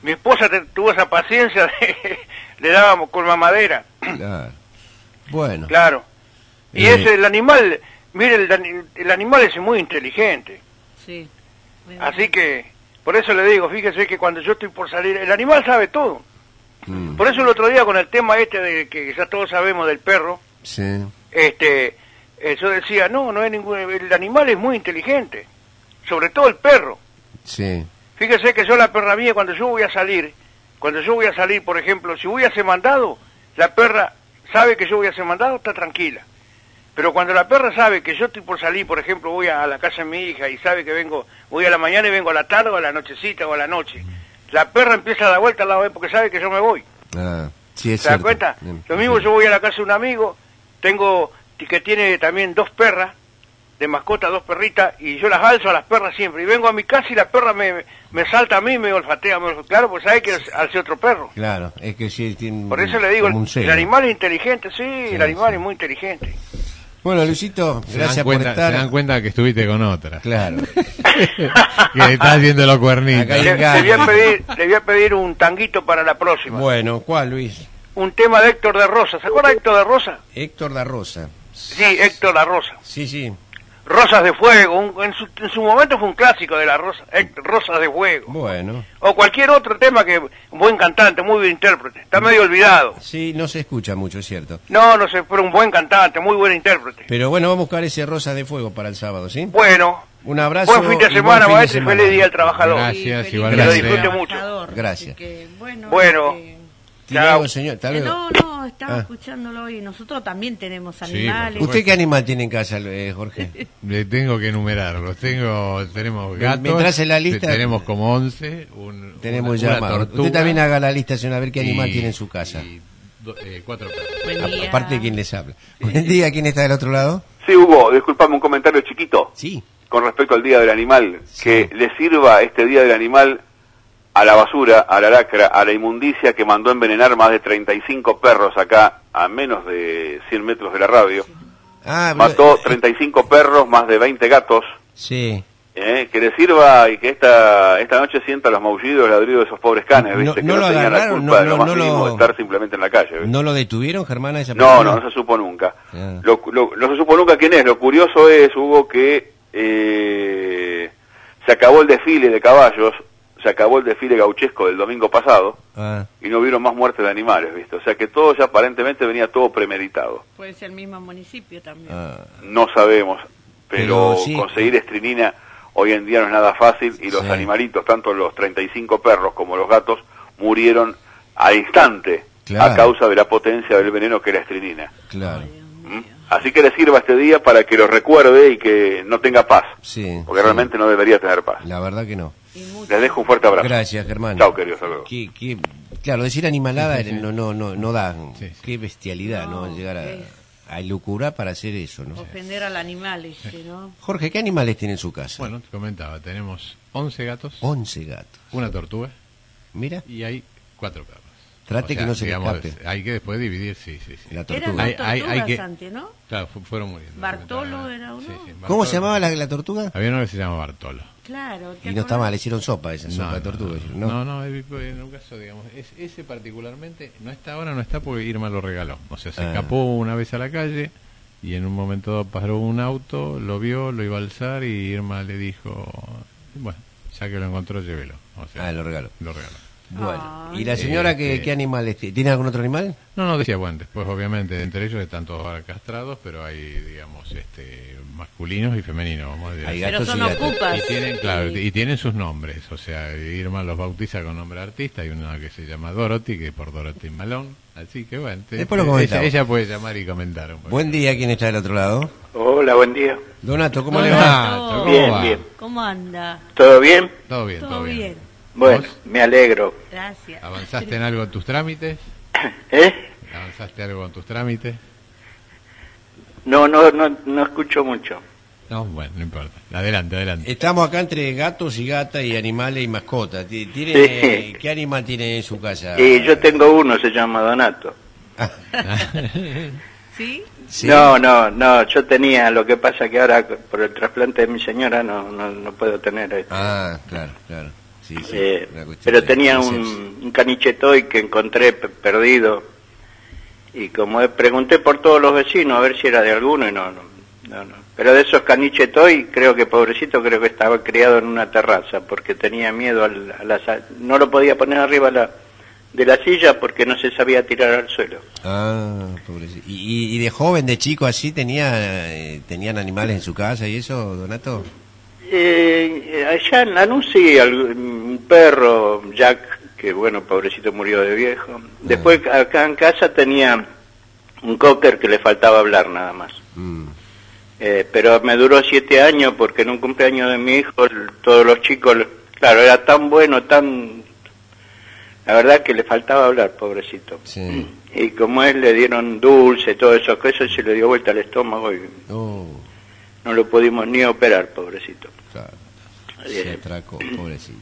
Mi esposa te- tuvo esa paciencia de, le dábamos con mamadera, claro. Bueno. claro. Y Eh. ese, el animal, mire, el, el animal es muy inteligente. Sí. Muy Así que, por eso le digo, fíjese que cuando yo estoy por salir, el animal sabe todo. Mm, Por eso el otro día con el tema este de que ya todos sabemos del perro, sí. este, eh, yo decía, no, no es ningún, el animal es muy inteligente, sobre todo el perro. Sí. Fíjese que yo la perra mía, cuando yo voy a salir, cuando yo voy a salir, por ejemplo, si voy a hacer mandado, la perra sabe que yo voy a hacer mandado, está tranquila. Pero cuando la perra sabe que yo estoy por salir, por ejemplo, voy a la casa de mi hija y sabe que vengo, voy a la mañana y vengo a la tarde o a la nochecita o a la noche, la perra empieza a dar vuelta al lado de él porque sabe que yo me voy. Ah, sí, es ¿Se da cuenta? Bien. Lo mismo yo voy a la casa de un amigo, tengo que tiene también dos perras, de mascota, dos perritas, y yo las alzo a las perras siempre. Y vengo a mi casa y la perra me, me salta a mí, me olfatea, me olfatea. claro, pues sabe que alce otro perro. Claro, es que sí tiene. Por eso le digo, el animal es inteligente, sí, el animal es muy inteligente. Bueno, Luisito, Se gracias dan, por cuenta, estar. se dan cuenta que estuviste con otra. Claro. que le estás haciendo los cuernitos. Le, le voy a pedir, le voy a pedir un tanguito para la próxima. Bueno, ¿cuál, Luis? Un tema de Héctor de Rosa. ¿Se acuerda de Héctor de Rosa? Héctor da Rosa. Sí, Héctor de Rosa. Sí, sí. Rosas de Fuego. un- en, su, en su momento fue un clásico de la Rosa, Héctor- Rosas de Fuego. Bueno. O cualquier otro tema que un buen cantante, muy buen intérprete. Está medio olvidado. Sí, no se escucha mucho, es cierto. No, no sé, pero un buen cantante, muy buen intérprete. Pero bueno, vamos a buscar ese Rosa de Fuego para el sábado, ¿sí? Bueno, Un abrazo. buen fin de semana, maestro, y feliz día al trabajador. Gracias, feliz igualmente. día al Disfrute mucho. Gracias. Que, Bueno. este, Algo, señor. Hasta eh, luego. no, no, estaba Ah. escuchándolo y nosotros también tenemos Sí, animales. por ¿Usted qué animal tiene en casa, eh, Jorge? Le tengo que enumerarlos. Tengo, tenemos gatos. Mientras en la lista- Tenemos como 11. Un, Tenemos una, tortuga Usted también haga la lista, señor, a ver qué y- animal tiene en su casa. y do- eh, cuatro perros. Aparte de quién les habla. Buen día, ¿quién está del otro lado? Sí, Hugo, disculpame un comentario chiquito Sí. con respecto al Día del Animal. Sí. Que le sirva este Día del Animal a la basura, a la lacra, a la inmundicia que mandó envenenar más de 35 perros acá a menos de 100 metros de la radio. Ah, Mató eh, 35 perros, más de 20 gatos. Sí. Eh, que le sirva y que esta esta noche sienta los maullidos, ladridos de esos pobres canes, No- ¿viste? no que lo no tenían la agarraron, culpa no- de lo no- más no mínimo lo- de estar simplemente en la calle, ¿viste? ¿No lo detuvieron, Germana? Esa No, persona? no, no se supo nunca. Ah. Lo, lo- no se supo nunca quién es. Lo curioso es, Hugo, que eh, se acabó el desfile de caballos, se acabó el desfile gauchesco del domingo pasado Ah, y no hubieron más muertes de animales, ¿viste? O sea que todo ya aparentemente venía todo premeditado. Puede ser el mismo municipio también. ah. No sabemos, pero, Pero sí. conseguir estrinina hoy en día no es nada fácil y los Sí. animalitos, tanto los 35 perros como los gatos, murieron al instante Claro. a causa de la potencia del veneno que es la estrinina. Claro. Así que le sirva este día para que lo recuerde y que no tenga paz, Sí. porque sí. realmente no debería tener paz. La verdad que no. Les dejo un fuerte abrazo. Gracias, Germán. Chao, querido, hasta luego. Qué- qué- claro, decir animalada Sí, sí, sí. no no no no da. Sí, sí. Qué bestialidad, ¿no? No, Llegar a, a lucurar para hacer eso, ¿no? Ofender al animal, este, ¿no? Jorge, ¿qué animales tiene en su casa? Bueno, te comentaba, tenemos 11 gatos, 11 gatos. una tortuga Mira, y hay cuatro perros. Trate O que no se le digamos, escape. Hay que después dividir, sí, sí, sí. la tortuga. Hay- hay- hay que- antes, ¿no? Claro, fu- fueron muriendo. Bartolo era uno. Sí, sí, ¿Cómo se llamaba la, la tortuga? Había uno que se llama Bartolo. Claro. ¿te Y no está mal, le hicieron sopa esa sopa de tortuga. No, ¿no? no, no, en un caso, digamos, es- ese particularmente no está ahora, no está porque Irma lo regaló. O sea, se Ah. escapó una vez a la calle y en un momento dado paró un auto, lo vio, lo iba a alzar y Irma le dijo, bueno, ya que lo encontró, llévelo. O sea, Ah, lo regaló. lo regaló. Bueno, Ay. ¿y la señora qué, Este- qué animales tiene? ¿Tiene algún otro animal? No, no, decía, bueno, después obviamente entre ellos están todos ahora castrados, pero hay, digamos, este, masculinos y femeninos, vamos a decir. Hay Pero gatos son y gatos. ocupas. Y tienen, claro, y tienen sus nombres, o sea, Irma los bautiza con nombre de artista, hay una que se llama Dorothy, que es por Dorothy Malone, así que bueno, te- Después lo ella, ella puede llamar y comentar un poco. Buen día, ¿quién está del otro lado? Hola, buen día. Donato, ¿cómo le va? ¿cómo Bien, va? bien. ¿Cómo anda? ¿Todo bien? Todo bien, todo, Todo bien. bien. Bueno, ¿Vos? me alegro. Gracias. ¿Avanzaste en algo en tus trámites? ¿Eh? ¿Avanzaste algo en tus trámites? No, no, no, no escucho mucho. No, bueno, no importa. Adelante, adelante. Estamos acá entre gatos y gatas y animales y mascotas. Ti- ¿Tiene, Sí. ¿Qué animal tiene en su casa? Y yo tengo uno, se llama Donato. ¿Sí? ¿Sí? No, no, no, yo tenía, lo que pasa que ahora por el trasplante de mi señora no, no, no puedo tener este. Ah, claro, claro. Sí, sí, Eh, pero tenía un, un canichetoy que encontré pe- perdido y como pregunté por todos los vecinos a ver si era de alguno y no, no, no, no. Pero de esos caniche toy, creo que pobrecito, creo que estaba criado en una terraza, porque tenía miedo al- a la, no lo podía poner arriba la- de la silla porque no se sabía tirar al suelo. Ah, pobrecito. ¿Y, y- y de joven, de chico así, tenía, eh, tenían animales en su casa y eso, Donato? Eh, allá en Lanús sí, un perro, Jack, que bueno, pobrecito murió de viejo. Después acá en casa tenía un cocker que le faltaba hablar nada más. Mm. Eh, pero me duró siete años porque en un cumpleaños de mi hijo todos los chicos, claro, era tan bueno, tan... La verdad que le faltaba hablar, pobrecito. Sí. Y como él le dieron dulce, todo eso, que eso se le dio vuelta al estómago y Oh, no lo pudimos ni operar, pobrecito. claro. Eh, Se atracó, pobrecito.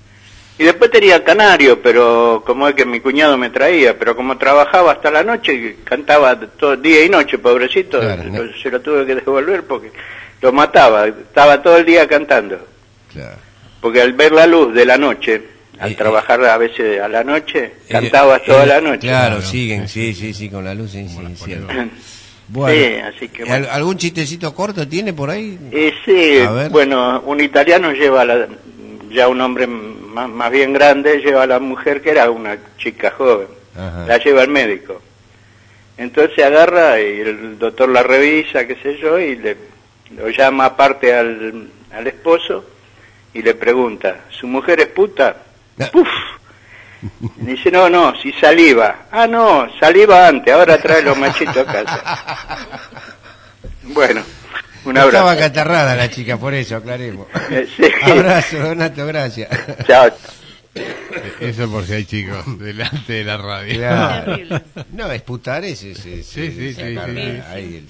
Y después tenía canario, pero como es que mi cuñado me traía, pero como trabajaba hasta la noche, cantaba todo día y noche, pobrecito, Claro, se lo tuve que devolver porque lo mataba, estaba todo el día cantando. Claro. Porque al ver la luz de la noche, al Eh, trabajar a veces a la noche, cantaba Eh, toda eh, la noche. Claro, siguen, sí, sí, sí, con la luz, sí, sí, Sí, Bueno, así que ¿al- bueno. ¿algún chistecito corto tiene por ahí? Eh, sí, bueno, un italiano lleva a la, ya un hombre más, más bien grande, lleva a la mujer que era una chica joven, Ajá. la lleva al médico. Entonces agarra y el doctor la revisa, qué sé yo, y le lo llama aparte al, al esposo y le pregunta, ¿su mujer es puta? ¡Puf! Dice, no, no, si saliva. Ah, no, saliva antes, ahora trae los machitos a casa. Bueno, un abrazo. Estaba catarrada la chica, por eso, aclaremos. Eh, sí. Abrazo, Donato, gracias. Chao. Eso por si hay chicos delante de la radio. Claro. No, es putar ese. ese- Sí, sí, sí.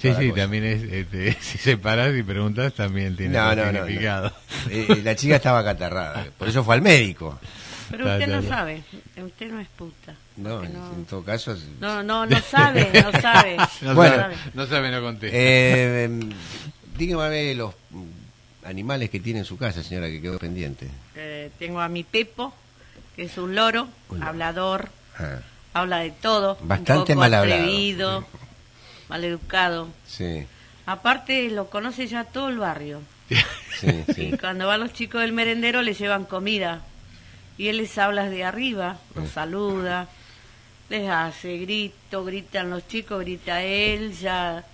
sí. Sí, también es, este, si separas y preguntas también tiene No, no, no, no. significado. Eh, la chica estaba catarrada, por eso fue al médico. Pero usted no sabe, usted no es puta. No, en, no- en todo caso. No, no, no sabe, no sabe. No Bueno. sabe, no sabe, no contesta. Eh, em, dígame los animales que tiene en su casa, señora, que quedó pendiente. Eh, tengo a mi Pepo, que es un loro, hablador, Ah, habla de todo. Bastante un poco mal hablado. atrevido, maleducado. sí, Aparte lo conoce ya todo el barrio. sí, sí. Y cuando van los chicos del merendero les llevan comida. Y él les habla de arriba, los saluda, les hace grito, gritan los chicos, grita él, ya...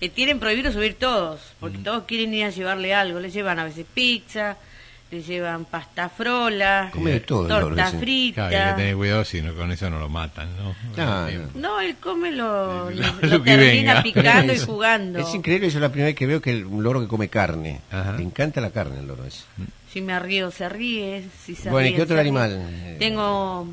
Le tienen prohibido subir todos, porque todos quieren ir a llevarle algo. Le llevan a veces pizza, le llevan pasta frola, Come de todo el loro torta frita. Claro, hay que tener cuidado si no, con eso no lo matan, ¿no? No, él come lo, Lo- lo, lo lo que termina venga. picando y jugando. Es increíble, yo es la primera vez que veo que el, un loro que come carne. Ajá. Le encanta la carne el loro ese. Si me río, se ríe. Si se Bueno, ¿y ríe, qué otro animal? Eh, Tengo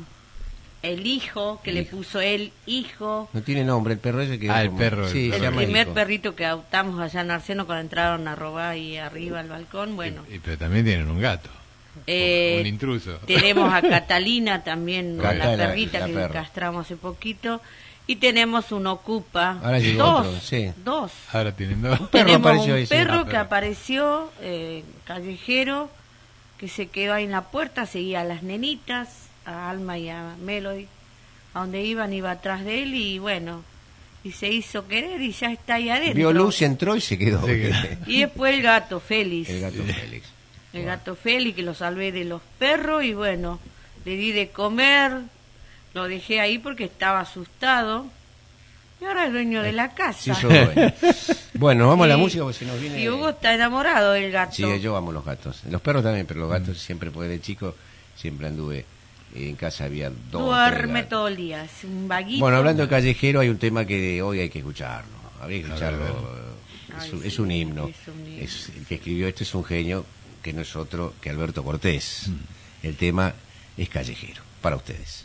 el hijo, que le Hijo. puso él hijo. No tiene nombre, el perro ese que... Ah, el perro, el Sí, perro. El primer hijo. perrito que adoptamos allá en Arseno cuando entraron a robar ahí arriba al balcón. Bueno, Y- pero también tienen un gato, eh, un intruso. tenemos a Catalina también, Gata, la perrita la que perra. castramos hace poquito. Y tenemos un ocupa. Ahora llegó dos, otro, sí. dos. Ahora tienen dos. perro Tenemos apareció un perro Ah, que perro. apareció eh, callejero, que se quedó ahí en la puerta, seguía a las nenitas, a Alma y a Melody, a donde iban iba atrás de él y bueno, y se hizo querer y ya está ahí adentro. Vio luz, entró y se quedó. Y después el gato Félix, el gato Félix. el gato Félix que lo salvé de los perros y bueno, le di de comer, lo dejé ahí porque estaba asustado. Y ahora es dueño de la casa. Sí, dueño. Bueno, vamos a la música porque se nos viene... Y Hugo está enamorado del gato. Sí, yo amo los gatos. Los perros también, pero los gatos siempre, porque de chico siempre anduve. En casa había dos. Duerme todo el día, es un vaguito. Bueno, hablando de callejero, hay un tema que hoy hay que escucharlo. Habría que escucharlo. Es, un- sí, es un himno. es un himno. Es- el que escribió esto es un genio que no es otro que Alberto Cortés. Mm. El tema es callejero, para ustedes.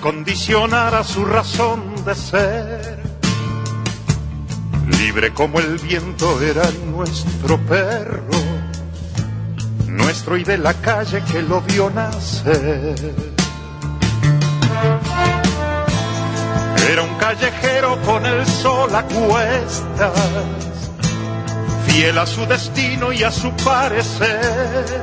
condicionara su razón de ser. Libre como el viento era nuestro perro, nuestro y de la calle que lo vio nacer. Era un callejero con el sol a cuestas, fiel a su destino y a su parecer,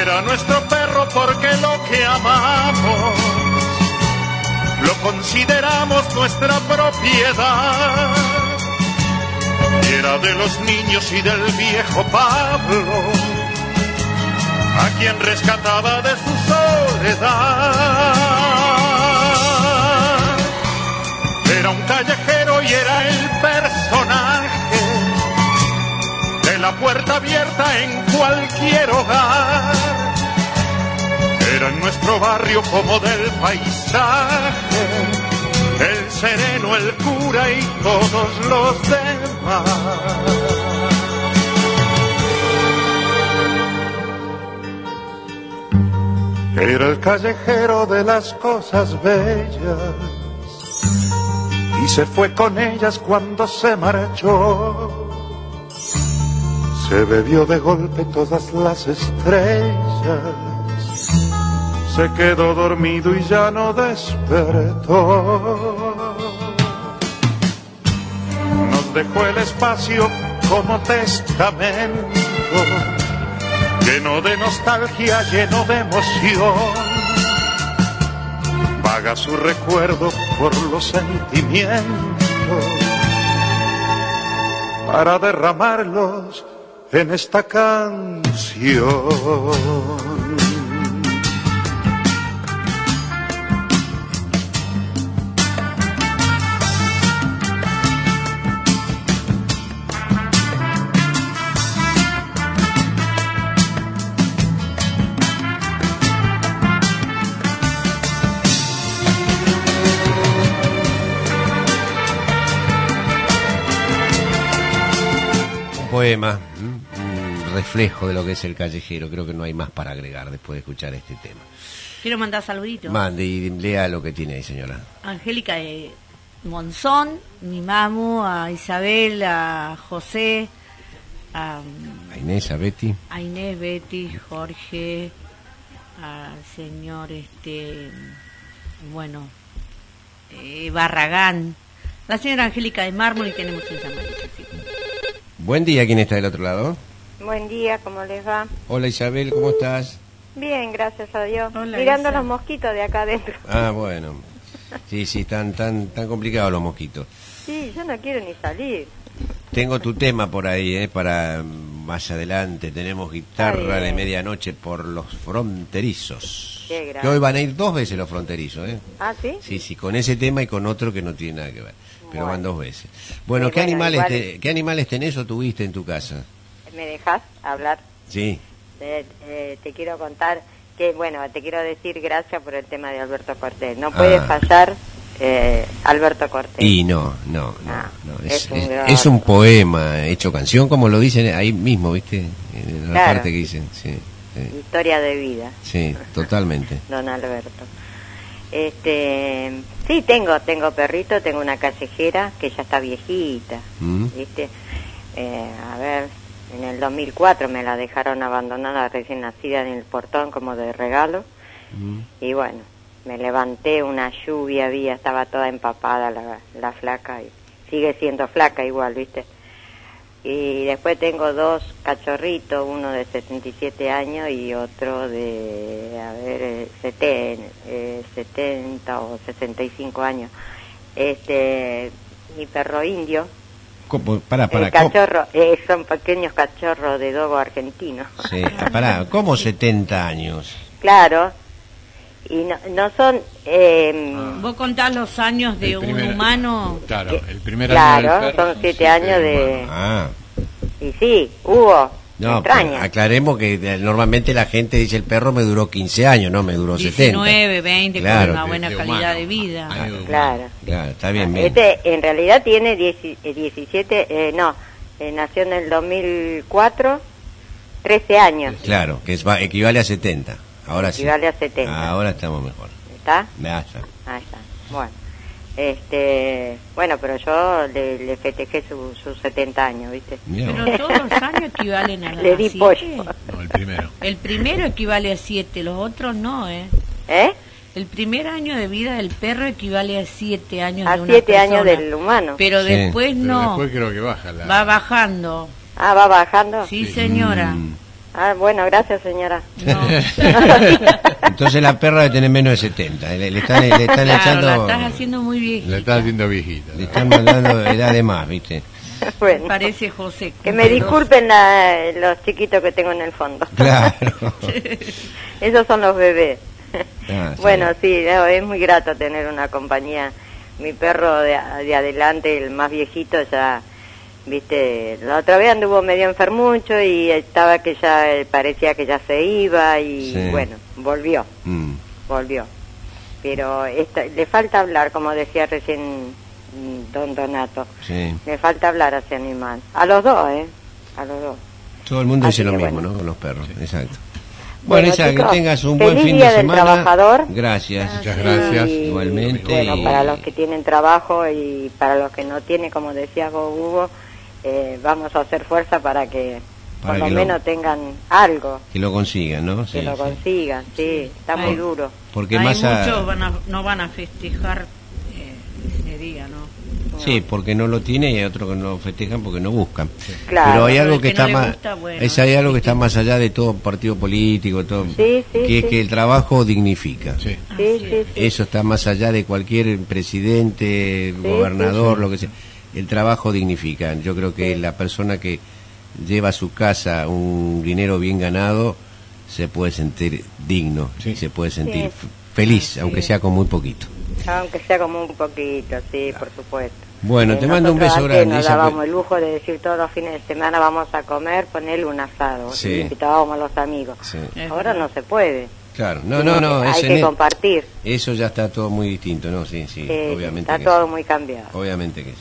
Era nuestro perro porque lo que amamos lo consideramos nuestra propiedad era de los niños y del viejo Pablo, a quien rescataba de su soledad. Puerta abierta en cualquier hogar. Era en nuestro barrio como del paisaje el sereno, el cura y todos los demás. Era el callejero de las cosas bellas y se fue con ellas cuando se marchó. Se bebió de golpe todas las estrellas se quedó dormido y ya no despertó. Nos dejó el espacio como testamento, lleno de nostalgia, lleno de emoción. Vaga su recuerdo por los sentimientos para derramarlos en esta canción. poema, reflejo de lo que es el callejero. Creo que no hay más para agregar después de escuchar este tema. Quiero mandar saluditos. Mande y lea lo que tiene ahí, señora. Angélica de Monzón, mi mamu, a Isabel, a José, a, A Inés, a Betty. a Inés, Betty, Jorge, al señor, este, bueno, eh, Barragán, la señora Angélica de Mármol y tenemos en San Marino, sí. Buen día, ¿quién está del otro lado? Buen día, ¿cómo les va? Hola Isabel, ¿cómo estás? Bien, gracias a Dios. Hola, Mirando Isa. los mosquitos de acá adentro. Ah, bueno. Sí, sí, están tan, tan complicados los mosquitos. Sí, yo no quiero ni salir. Tengo tu tema por ahí, ¿eh? Para mm, más adelante. Tenemos guitarra de medianoche por los fronterizos. Qué Que hoy van a ir dos veces los fronterizos, ¿eh? ¿Ah, sí? Sí, sí, con ese tema y con otro que no tiene nada que ver. Pero van dos veces. Bueno, Sí, ¿qué, bueno, animales igual- te- ¿qué animales tenés o tuviste en tu casa? ¿Me dejas hablar? Sí. Eh, eh, te quiero contar que, bueno, te quiero decir gracias por el tema de Alberto Cortés. No puede Ah. fallar eh, Alberto Cortés. Y no, no, no. Ah, no, es Es, un es- gran- es un poema hecho canción, como lo dicen ahí mismo, ¿viste? En la Claro. parte que dicen. Sí, sí, Historia de vida, sí, totalmente. don Alberto. Este, sí, tengo, tengo perrito, tengo una callejera que ya está viejita. ¿Mm? ¿viste? Eh, a ver, en el 2004 me la dejaron abandonada recién nacida en el portón como de regalo ¿Mm? y bueno, me levanté, una lluvia había, estaba toda empapada la, la flaca y sigue siendo flaca igual, ¿viste? Y después tengo dos cachorritos, uno de 77 años y otro de, a ver, eh, seten- eh, 70 o 65 años. Este, mi perro indio, ¿Cómo? Pará, pará. El ¿cómo? cachorro, eh, son pequeños cachorros de dogo argentino. Sí, ah, pará, ¿cómo 70 años? Claro. Y no, no son... eh, Vos contás los años de un primer- humano. Claro, el primer Claro, año del perro, son siete años de... Ah. Y sí, Hugo, No, extraña. aclaremos que eh, normalmente la gente dice el perro me duró 15 años, no me duró 70. 19, 20, Claro. con una buena De- de calidad humano. de vida. Claro. Claro, está bien, bien. Este en realidad tiene 10 eh, 17, eh, no, eh, nació en el 2004, 13 años. Claro, que es- va- equivale a 70. Ahora sí. Equivale a 70. Ahora estamos mejor. ¿Está? Ya, ya. Ahí está. Bueno. Este, bueno, pero yo le, le festejé sus sus 70 años, ¿viste? Pero todos los años equivalen a, Le di siete. pollo. No, el primero. El primero equivale a 7, los otros no, ¿eh? ¿Eh? El primer año de vida del perro equivale a 7 años A de una 7 años persona. del humano. Pero Sí. después Pero no. después creo que baja la... Va bajando. Ah, va bajando. Sí, señora. Mm. Ah, bueno, gracias, señora. Entonces la perra debe tener menos de 70. Le, le están, le están Claro, la echando. estás haciendo muy bien. Le está haciendo viejita. Le están mandando edad de más, ¿viste? Bueno. Parece José. Que me disculpen la- los chiquitos que tengo en el fondo. Claro. Esos son los bebés. Ah. Bueno, sí, no, es muy grato tener una compañía. Mi perro de, de adelante, el más viejito, ya, viste, la otra vez anduvo medio enfermucho y estaba que ya eh, parecía que ya se iba y Sí. bueno, volvió, Mm. volvió. Pero esta- le falta hablar, como decía recién mm, don Donato, Sí. le falta hablar a ese animal. A los dos, ¿eh? A los dos. Todo el mundo Así dice lo mismo, bueno. ¿no? Con los perros, exacto. Bueno, Bueno, Isa, que tengas un buen fin Día de del semana. Trabajador. Gracias. Muchas gracias. Y, Igualmente. Bueno, y- para los que tienen trabajo y para los que no tienen, como decía vos, Hugo, eh, vamos a hacer fuerza para que Para por lo que lo- menos tengan algo, Que lo consigan, ¿no? que lo sí. consigan. Sí, está muy duro. Porque Hay más a- muchos van a- no van a festejar eh, ese día, ¿no? Sí, porque no lo tiene y hay otros que no festejan porque no buscan. Claro. Pero hay algo que, está más, gusta, bueno, es hay algo que está más allá de todo partido político, todo, Sí, sí, que es sí. que el trabajo dignifica. Sí, sí, sí. Eso está más allá de cualquier presidente, gobernador, sí. lo que sea. El trabajo dignifica. Yo creo que la persona que lleva a su casa un dinero bien ganado se puede sentir digno, se puede sentir Sí. feliz, Así aunque sea con muy poquito. Aunque sea como un poquito, sí, por supuesto. Bueno, Eh, te mando un beso grande. Nos dábamos el lujo de decir todos los fines de semana vamos a comer, ponerle un asado. Sí. Y invitábamos a los amigos. Sí. Ahora no se puede. Claro, no, no, no, Hay que ne- compartir. eso ya está todo muy distinto, ¿no? Sí, sí, obviamente está que todo sí. muy cambiado. Obviamente que sí.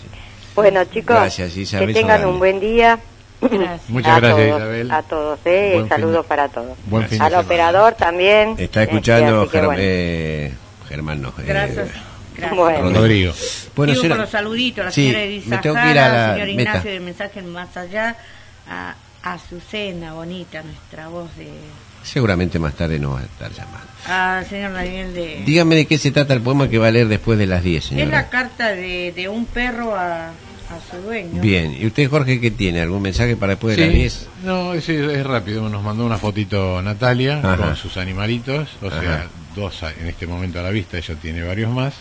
Bueno, chicos, Gracias, que tengan un buen día. Muchas A gracias, todos, Isabel. A todos, eh, saludos para todos. Buen fin de Al operador también. Está Este, escuchando Germ- bueno. eh, Germán, no. eh, Gracias. Gracias. Bueno. Rodrigo. Bueno, los saluditos, la Sí, señora Elisa me tengo que ir a la señor meta. Ignacio del mensaje más allá, a Azucena, bonita, nuestra voz de... Seguramente más tarde no va a estar llamando. al señor Daniel de... Dígame de qué se trata el poema que va a leer después de las 10, es señora. la carta de, de un perro a, a su dueño. Bien, ¿y usted, Jorge, qué tiene? ¿Algún mensaje para después de Sí, las 10? No, es, es rápido. Nos mandó una fotito Natalia Ajá. con sus animalitos, o Ajá. sea, dos en este momento a la vista, ella tiene varios más.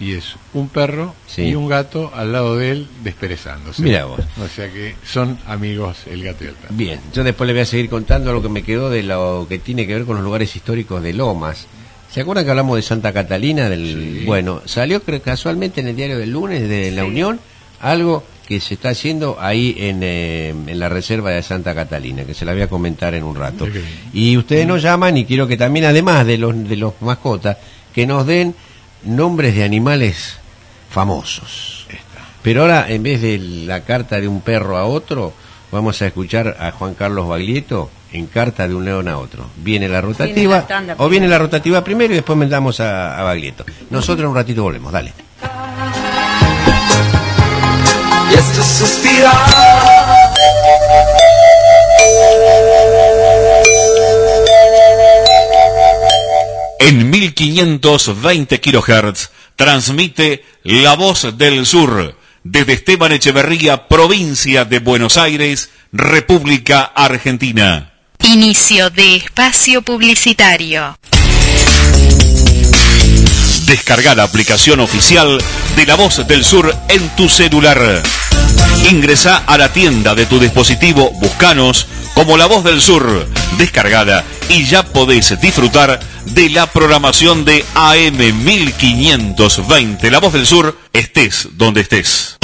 Y es un perro Sí. y un gato al lado de él desperezándose. Mira vos. O sea que son amigos el gato y el perro. Bien, yo después le voy a seguir contando lo que me quedó de lo que tiene que ver con los lugares históricos de Lomas. ¿Se acuerdan que hablamos de Santa Catalina? Del, Bueno, salió creo, casualmente en el diario del lunes de La Unión algo que se está haciendo ahí en, eh, en la reserva de Santa Catalina, que se la voy a comentar en un rato. Y ustedes nos llaman y quiero que también, además de los, de los mascotas, que nos den nombres de animales famosos. Pero ahora, en vez de la carta de un perro a otro, vamos a escuchar a Juan Carlos Baglietto en carta de un león a otro. Viene la rotativa, la o viene la rotativa primero y después mandamos a, a Baglietto. Nosotros en un ratito volvemos, dale. Y este suspirar En 1520 kHz transmite La Voz del Sur desde Esteban Echeverría, provincia de Buenos Aires, República Argentina. Inicio de espacio publicitario. Descarga la aplicación oficial de La Voz del Sur en tu celular. Ingresa a la tienda de tu dispositivo, buscanos como La Voz del Sur, descargada y ya podés disfrutar de la programación de AM 1520 La Voz del Sur, estés donde estés.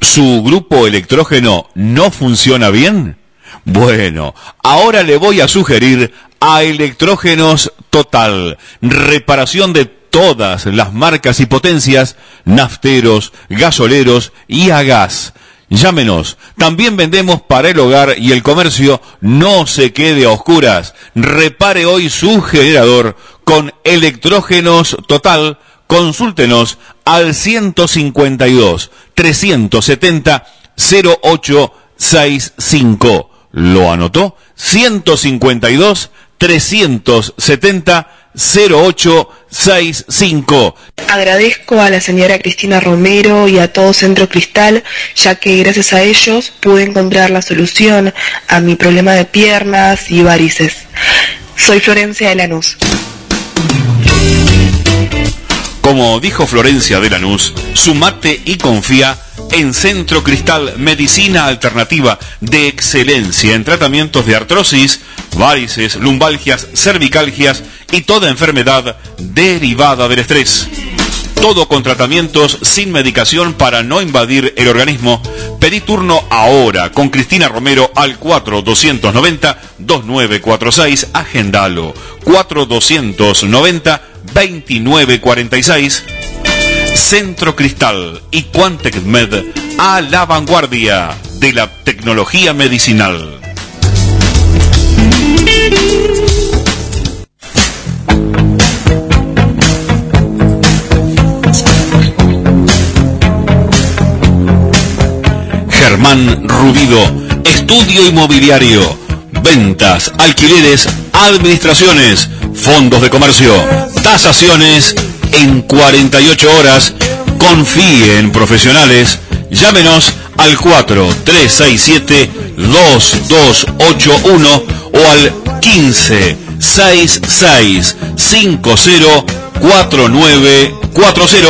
¿Su grupo electrógeno no funciona bien? Bueno, ahora le voy a sugerir a Electrógenos Total, reparación de todas las marcas y potencias, nafteros, gasoleros y a gas. Llámenos. También vendemos para el hogar y el comercio. No se quede a oscuras. Repare hoy su generador con Electrógenos Total. Consúltenos al 152 370 0865. ¿Lo anotó? 152 370 0865. Agradezco a la señora Cristina Romero y a todo Centro Cristal, ya que gracias a ellos pude encontrar la solución a mi problema de piernas y varices. Soy Florencia de Lanús. Como dijo Florencia de Lanús, sumate y confía en Centro Cristal Medicina Alternativa de excelencia en tratamientos de artrosis, varices, lumbalgias, cervicalgias y toda enfermedad derivada del estrés. Todo con tratamientos sin medicación para no invadir el organismo. Pedí turno ahora con Cristina Romero al 4290-2946. Agendalo. 4290-2946. Centro Cristal y Quantec Med a la vanguardia de la tecnología medicinal. Germán Rubido, estudio inmobiliario, ventas, alquileres, administraciones, fondos de comercio, tasaciones en 48 horas. Confíe en profesionales. Llámenos al 4367 2281 o al 15 66 50 4940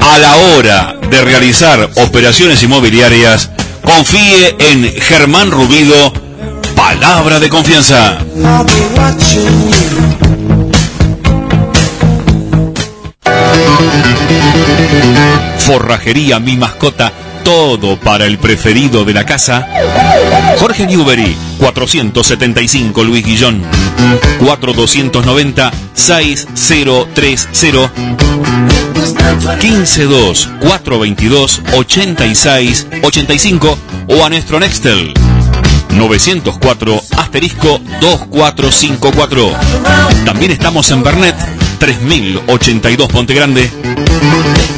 a la hora de realizar operaciones inmobiliarias, confíe en Germán Rubido, palabra de confianza. Forrajería Mi Mascota, todo para el preferido de la casa. Jorge Newbery, 475 Luis Guillón, 4290 6030 152 422 86 85 o a nuestro Nextel 904 asterisco 2454. También estamos en Bernet 3082 Ponte Grande.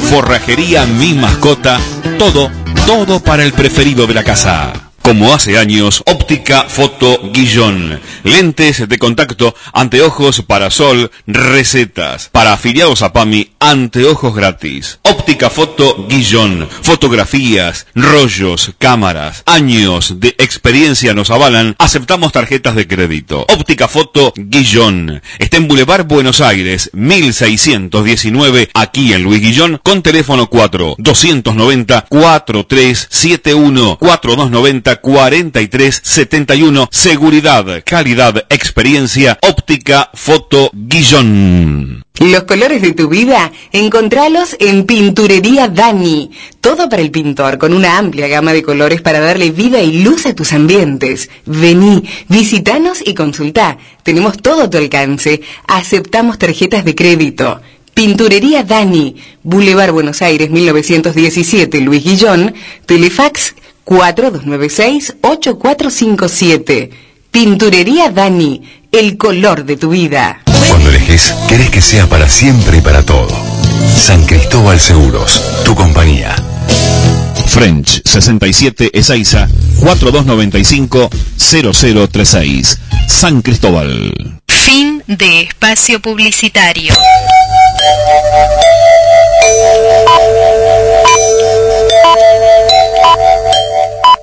Forrajería Mi Mascota, todo, todo para el preferido de la casa. Como hace años, óptica foto Guillón. Lentes de contacto, anteojos para sol, recetas. Para afiliados a PAMI, anteojos gratis. Óptica foto Guillón. Fotografías, rollos, cámaras. Años de experiencia nos avalan. Aceptamos tarjetas de crédito. Óptica foto Guillón. Está en Boulevard Buenos Aires, 1619, aquí en Luis Guillón, con teléfono 4 290 4371 4290 4371 Seguridad, calidad, experiencia, óptica, foto, Guillón. Los colores de tu vida, encontralos en Pinturería Dani. Todo para el pintor, con una amplia gama de colores para darle vida y luz a tus ambientes. Vení, visitanos y consultá. Tenemos todo a tu alcance. Aceptamos tarjetas de crédito. Pinturería Dani, Boulevard Buenos Aires 1917, Luis Guillón, Telefax 4296-8457. Pinturería Dani, el color de tu vida. Cuando elegís, querés que sea para siempre y para todo. San Cristóbal Seguros, tu compañía. French 67 Ezeiza 4295 0036 San Cristóbal. Fin de espacio publicitario.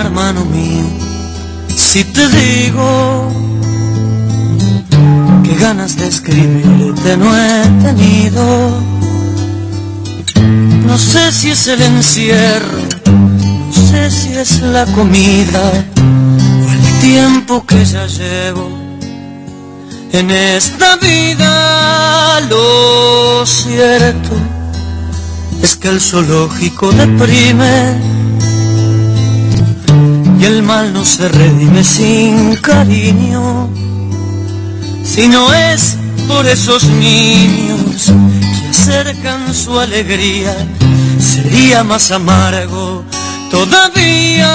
Hermano mío, si te digo que ganas de escribirte no he tenido. No sé si es el encierro, no sé si es la comida o el tiempo que ya llevo en esta vida. Lo cierto es que el zoológico deprime y el mal no se redime sin cariño, si no es por esos niños que acercan su alegría, sería más amargo todavía.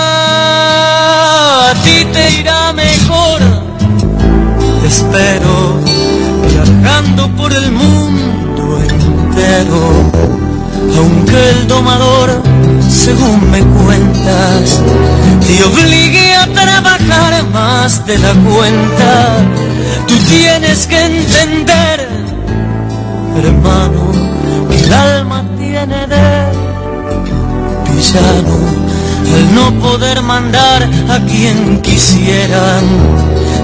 A ti te irá mejor, espero, viajando por el mundo entero, aunque el domador según me cuentas, te obligue a trabajar más de la cuenta. Tú tienes que entender, hermano, que el alma tiene de villano al no poder mandar a quien quisieran.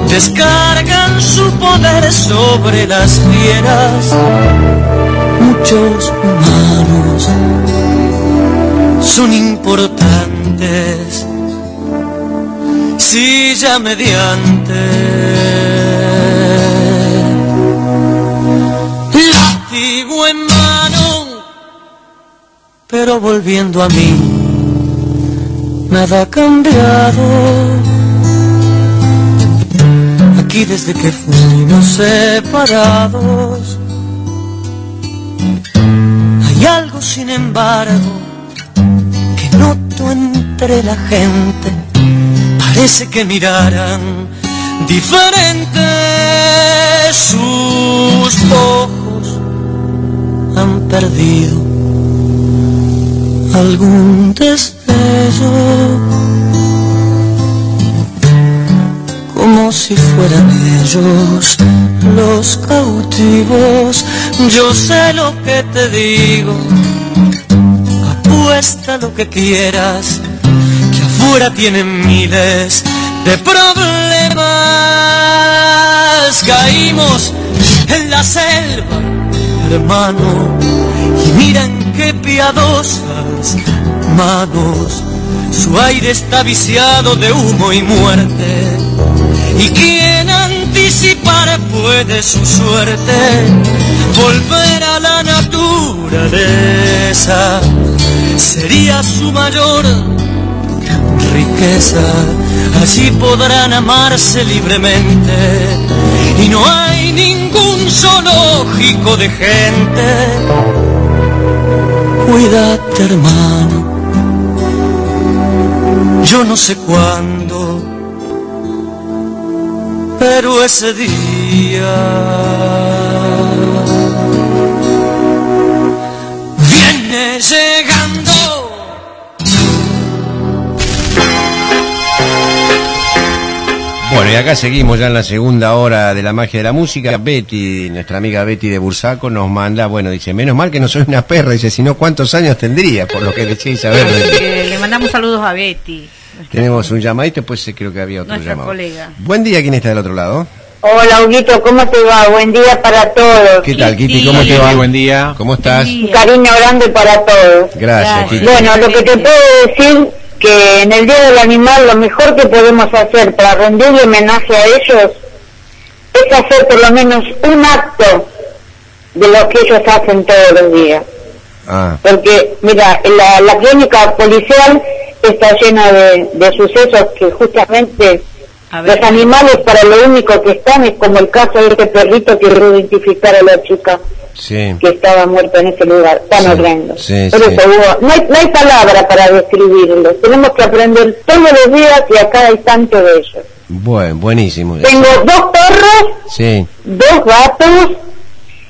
Descargan su poder sobre las fieras, muchos humanos son importantes si ya mediante. Látigo en mano pero volviendo a mí nada ha cambiado. Aquí desde que fuimos separados sin embargo noto entre la gente parece que miraran diferente sus ojos han perdido algún destello como si fueran ellos los cautivos. Yo sé lo que te digo apuesta lo que quieras, que afuera tienen miles de problemas. Caímos en la selva, hermano, y miren qué piadosas manos. Su aire está viciado de humo y muerte. Y quien anticipar puede su suerte, volver a la naturaleza sería su mayor riqueza. Allí podrán amarse libremente y no hay ningún zoológico de gente. Cuídate hermano, yo no sé cuándo, pero ese día acá seguimos ya en la segunda hora de la magia de la música. Betty, nuestra amiga Betty de Bursaco, nos manda, bueno, dice, menos mal que no soy una perra, dice, si no, ¿cuántos años tendría? Por lo que decía Isabel. Eh, le mandamos saludos a Betty, Tenemos un llamadito, después creo que había otro nuestra llamado. colega. Buen día, ¿quién está del otro lado? Hola, Huguito, ¿cómo te va? Buen día para todos. ¿Qué tal, Kitty? ¿Cómo te va? Buen día. ¿Cómo estás? Cariño grande para todos. Gracias, Kitty. Bueno, lo que te puedo decir que en el Día del Animal lo mejor que podemos hacer para rendirle homenaje a ellos es hacer por lo menos un acto de lo que ellos hacen todos los días. Ah, Porque, mira, la, la clínica policial está llena de, de sucesos que justamente Los animales para lo único que están es como el caso de este perrito que logró identificar a la chica Sí. que estaba muerta en ese lugar tan horrendo. sí, Por sí. eso, no hay, no hay palabra para describirlo. Tenemos que aprender todos los días y acá hay tanto de ellos. Bueno, buenísimo. Tengo dos perros, dos gatos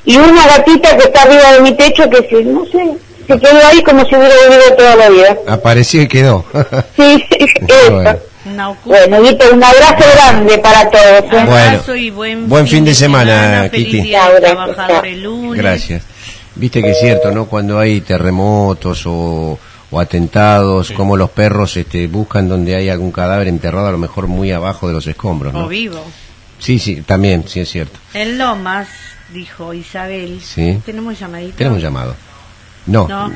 y una gatita que está arriba de mi techo que se, no sé, se quedó ahí como si hubiera vivido toda la vida. Apareció y quedó. Sí, sí, eso. Bueno. Bueno, Guito, un abrazo grande para todos. ¿eh? Abrazo y buen, Buen fin de semana, feliz Kitty. lunes. Gracias. Viste que es cierto, ¿no? Cuando hay terremotos o, o atentados, como los perros este, buscan donde hay algún cadáver enterrado, a lo mejor muy abajo de los escombros, O ¿no? vivo. Sí, sí, también, sí es cierto. En Lomas, dijo Isabel. Sí. ¿Tenemos llamadito? Tenemos un llamado. No, No.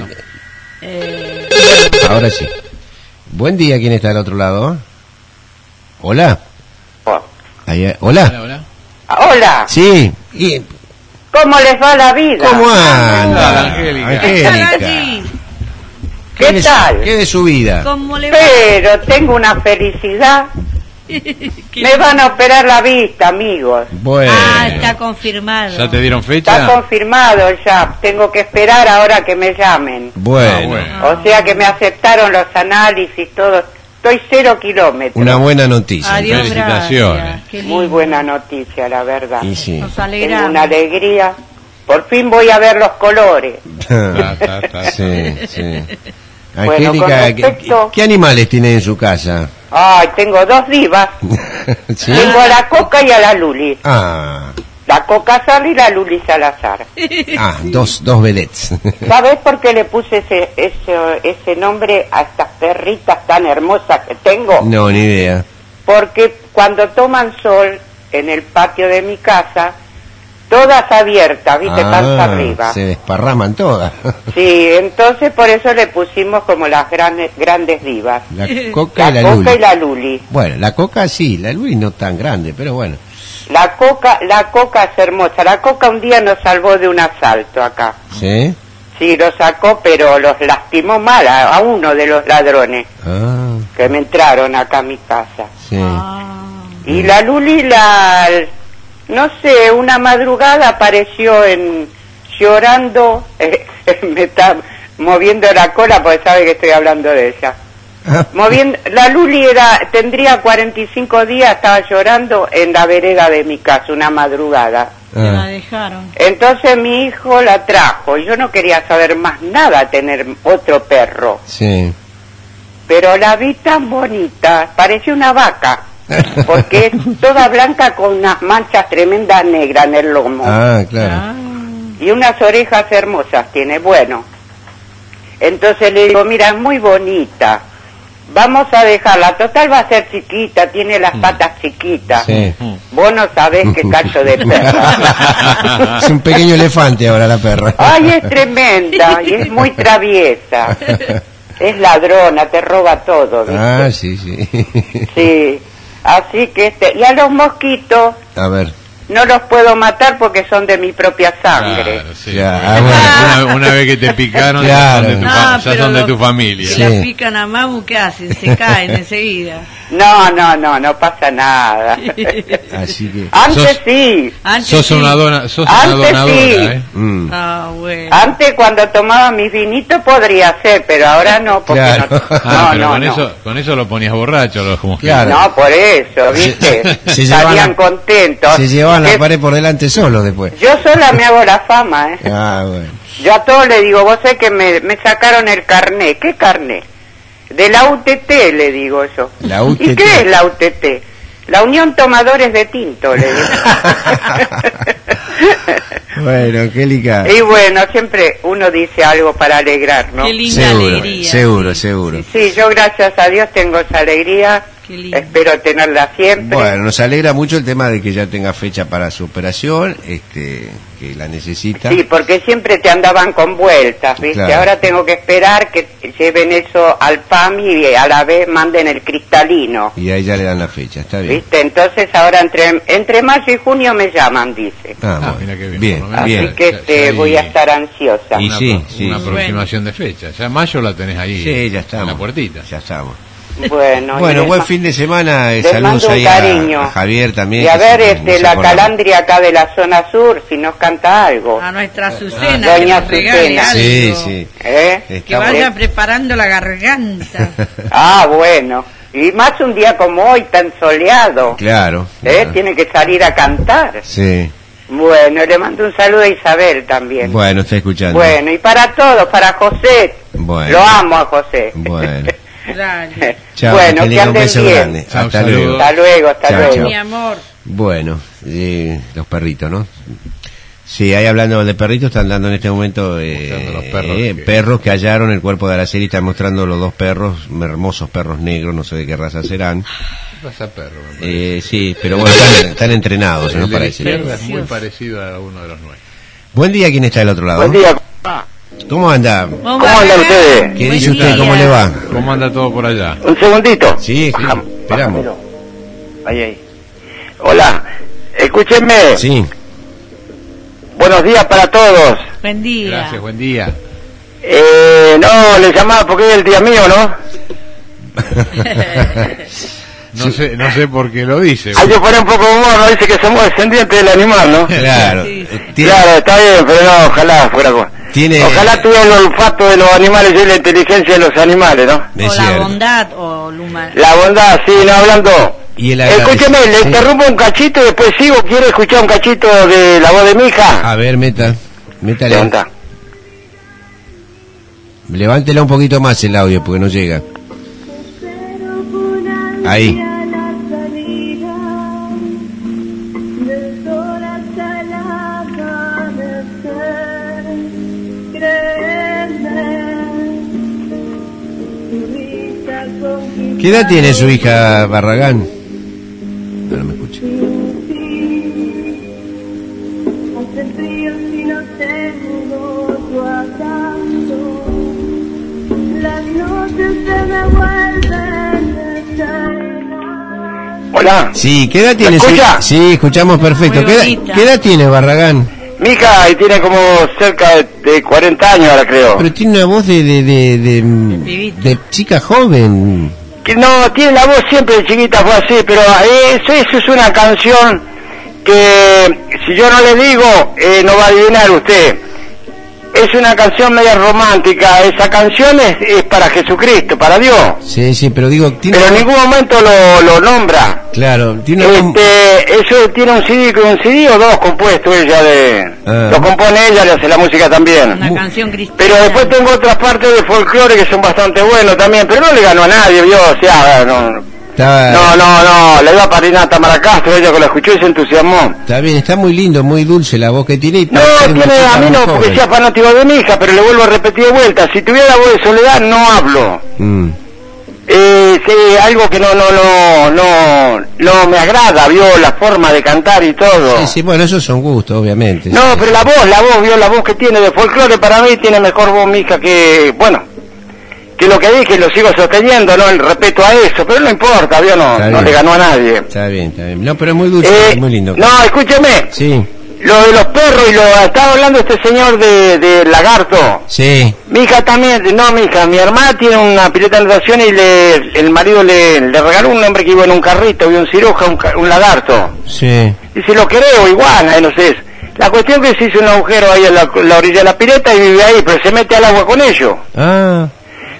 Eh, ahora sí. Buen día, ¿quién está del otro lado? Hola. Ahí, eh, hola. Hola, Sí. y- ¿cómo les va la vida? ¿Cómo anda? Angélica. Angélica. ¿Qué tal? ¿Qué de su vida? ¿Cómo le va? Pero tengo una felicidad. Me van a operar la vista, amigos. Bueno. Ah, está confirmado. ¿Ya te dieron Está fecha? confirmado ya. Tengo que esperar ahora que me llamen. Bueno. O sea que me aceptaron los análisis, todo. Estoy cero kilómetros. Una buena noticia. Adiós, Felicitaciones. Muy buena noticia, la verdad. Y sí. Nos Tengo una alegría. Por fin voy a ver los colores. sí, sí. Bueno, Angélica, con ¿qué, animales tiene en su casa? Ay, tengo dos divas. ¿Sí? Tengo a la Coca y a la Luli. Ah, La Coca Sal y la Luli Salazar. ah, dos, dos vedettes. ¿Sabes por qué le puse ese, ese, ese nombre a estas perritas tan hermosas que tengo? No, ni idea. Porque cuando toman sol en el patio de mi casa, todas abiertas, ¿viste? Panza Ah, arriba. se desparraman todas. Sí, entonces por eso le pusimos como las grandes, grandes divas. La coca y la Coca luli. y la Luli. Bueno, la coca sí, la luli no tan grande, pero bueno. La coca, la coca es hermosa. La coca un día nos salvó de un asalto acá. ¿Sí? Sí, lo sacó, pero los lastimó mal a, a uno de los ladrones Ah, que me entraron acá a mi casa. sí. Y la Luli, la, no sé, una madrugada apareció en llorando, eh, me está moviendo la cola porque sabe que estoy hablando de ella. Moviendo, la Luli era, tendría 45 días, estaba llorando en la vereda de mi casa, una madrugada. Se la dejaron. Entonces mi hijo la trajo, yo no quería saber más nada, tener otro perro. Sí. Pero la vi tan bonita, parecía una vaca, porque es toda blanca con unas manchas tremendas negras en el lomo. Ah, claro. Y unas orejas hermosas tiene, bueno. Entonces le digo, mira, es muy bonita. Vamos a dejarla, total va a ser chiquita, tiene las patas chiquitas. Sí. Vos no sabés qué cacho de perra. Es un pequeño elefante ahora la perra. Ay, es tremenda y es muy traviesa. Es ladrona, te roba todo, ¿viste? Ah, sí, sí. Sí. Así que este, y a los mosquitos A ver. No los puedo matar porque son de mi propia sangre. Claro, sí. Ah, bueno. Una, una vez que te picaron, Claro. ya son de tu, No, fa- ya son de tu familia. Si la pican a Mamu, ¿qué hacen? Se caen enseguida. No, no, no, no pasa nada. Así que. Antes Sos- sí. Antes Sos sí. una, dona, sos una donadora, sí. ¿eh? Mm. Ah, bueno. Antes cuando tomaba mis vinitos podría ser, pero ahora no, porque Claro. no, Ah, no, pero no, con, no. Eso, con eso lo ponías borracho los. Claro. No, por eso, ¿viste? Se Estarían contentos. Se llevan la Que pared por delante solo después. Yo sola me hago la fama, ¿eh? Ah, bueno. Yo a todos le digo, vos sé que me, me sacaron el carné. ¿Qué carné? De la UTT, le digo yo. La ¿Y UTT. qué es la UTT? La Unión Tomadores de Tinto, le digo. Bueno, Angélica. y bueno, siempre uno dice algo para alegrar, ¿no? Qué linda Seguro, alegría. seguro, seguro. Sí, yo gracias a Dios tengo esa alegría. Qué lindo. Espero tenerla siempre. Bueno, nos alegra mucho el tema de que ya tenga fecha para su operación, este, que la necesita. Sí, porque siempre te andaban con vueltas, ¿viste? Claro. Ahora tengo que esperar que lleven eso al PAMI y a la vez manden el cristalino, Y ahí ya le dan la fecha, está bien. ¿viste? Entonces ahora entre entre mayo y junio me llaman, dice. Ah, Ah, bueno. mira qué bien, bien. Así que este, voy a estar ansiosa. Y Una, sí, pro- sí. una aproximación de fecha. Ya mayo la tenés ahí. Sí, ya estamos. En la puertita. Ya estamos. Bueno, Bueno, buen fin de semana. eh, les Saludos mando un ahí a- cariño. a, Javier también. Y a ver, este, la calandria acá de la zona sur, si nos canta algo. A nuestra Azucena, que Doña Azucena. algo. Sí, sí. ¿Eh? Que vaya preparando la garganta. Ah, bueno. Y más un día como hoy, tan soleado. Claro. ¿Eh? claro. Tiene que salir a cantar. Sí. Bueno, le mando un saludo a Isabel también. Bueno, está escuchando. Bueno, y para todos, para José. Bueno. Lo amo a José. Bueno. Dale. Chao, bueno, que un anden beso bien. grande. Chao, hasta luego. Hasta luego, hasta Chao, luego. chao. Mi amor. Bueno, eh, los perritos, ¿no? Sí, ahí hablando de perritos, están dando en este momento eh, Mostrando los perros eh, que- perros que hallaron el cuerpo de Araceli, están mostrando los dos perros, hermosos perros negros, no sé de qué raza serán. Pasa perro, me parece. Eh, sí, pero bueno, están, están entrenados, El ¿no? de Para la eso. izquierda es muy parecido a uno de los nuestros. Buen día, ¿quién está del otro lado? Buen día. ¿Cómo anda? ¿Cómo andan ustedes? ¿Qué dice usted? día. ¿Cómo le va? ¿Cómo anda todo por allá? Un segundito. Sí, sí, esperamos. Ahí, ahí. Hola. Escúchenme. Sí, Buenos días para todos. Buen día. Gracias, buen día. Eh, no, le llamaba porque es el día mío, ¿no? No sé, no sé por qué lo dice. Hay que poner un poco de humor, ¿no? Dice que somos descendientes del animal, ¿no? claro. Sí, sí. Tiene, Claro, está bien, pero no, ojalá fuera tiene- Ojalá tuviera el olfato de los animales y la inteligencia de los animales, ¿no? es o la cierto. bondad o la humanidad. La bondad, sí, no hablando. Y el Escúcheme, le interrumpo un cachito y después sigo. ¿Quiere escuchar un cachito de la voz de mi hija? A ver, meta. Métale. Levanta. Levántela un poquito más el audio porque no llega. Ahí. ¿Qué edad tiene su hija Barragán? No, no me escucha. Hola. Sí, ¿qué edad tiene ¿Me su escucha? Sí, escuchamos perfecto. ¿Qué edad, bonita. qué edad tiene Barragán? Mi hija y tiene como cerca de, de 40 años ahora, creo. Pero tiene una voz de de de, de chica joven. Que no, tiene la voz siempre de chiquita, fue así, pero eso, eso es una canción que si yo no le digo, eh, no va a adivinar usted. Es una canción media romántica, esa canción es, es para Jesucristo, para Dios, Sí, sí, pero digo, tiene pero en ningún momento lo, lo nombra. Claro, tiene Este, eso tiene un CD, un CD o dos compuesto ella de... Ah. Lo compone ella, le hace la música también. Una canción cristiana. Pero después tengo otras partes de folclore que son bastante buenos también, pero no le ganó a nadie, vio, o sea, no, no, no, no, le iba a parir a Tamara Castro, ella que lo escuchó y se entusiasmó. está bien, está muy lindo, muy dulce la voz que tiene. y No, tiene, a mí no, joven. porque sea fanático de mi hija, pero le vuelvo a repetir de vuelta, si tuviera voz de soledad no hablo. Mm. Eh, sí, algo que no, no, no, no, no me agrada, vio la forma de cantar y todo. Sí, sí, bueno, esos son gustos, obviamente. No, pero la voz, la voz, vio la voz que tiene de folclore para mí tiene mejor voz mi hija que, bueno, que lo que dije lo sigo sosteniendo, ¿no? El respeto a eso, pero no importa, vio, no, Está no bien. le ganó a nadie. Está bien, está bien. No, pero es muy dulce, Eh, es muy lindo. no, escúcheme, Sí, lo de los perros y lo estaba hablando este señor de, de lagarto. sí. Mi hija también, no, mi hija, mi hermana tiene una pileta de natación y le, el marido le, le regaló un hombre que iba en un carrito, vio un ciruja, un, lagarto. Sí. Dice, lo creo, iguana, no sé. La cuestión que se hizo un agujero ahí en la, la orilla de la pileta y vive ahí, pero se mete al agua con ellos. Ah,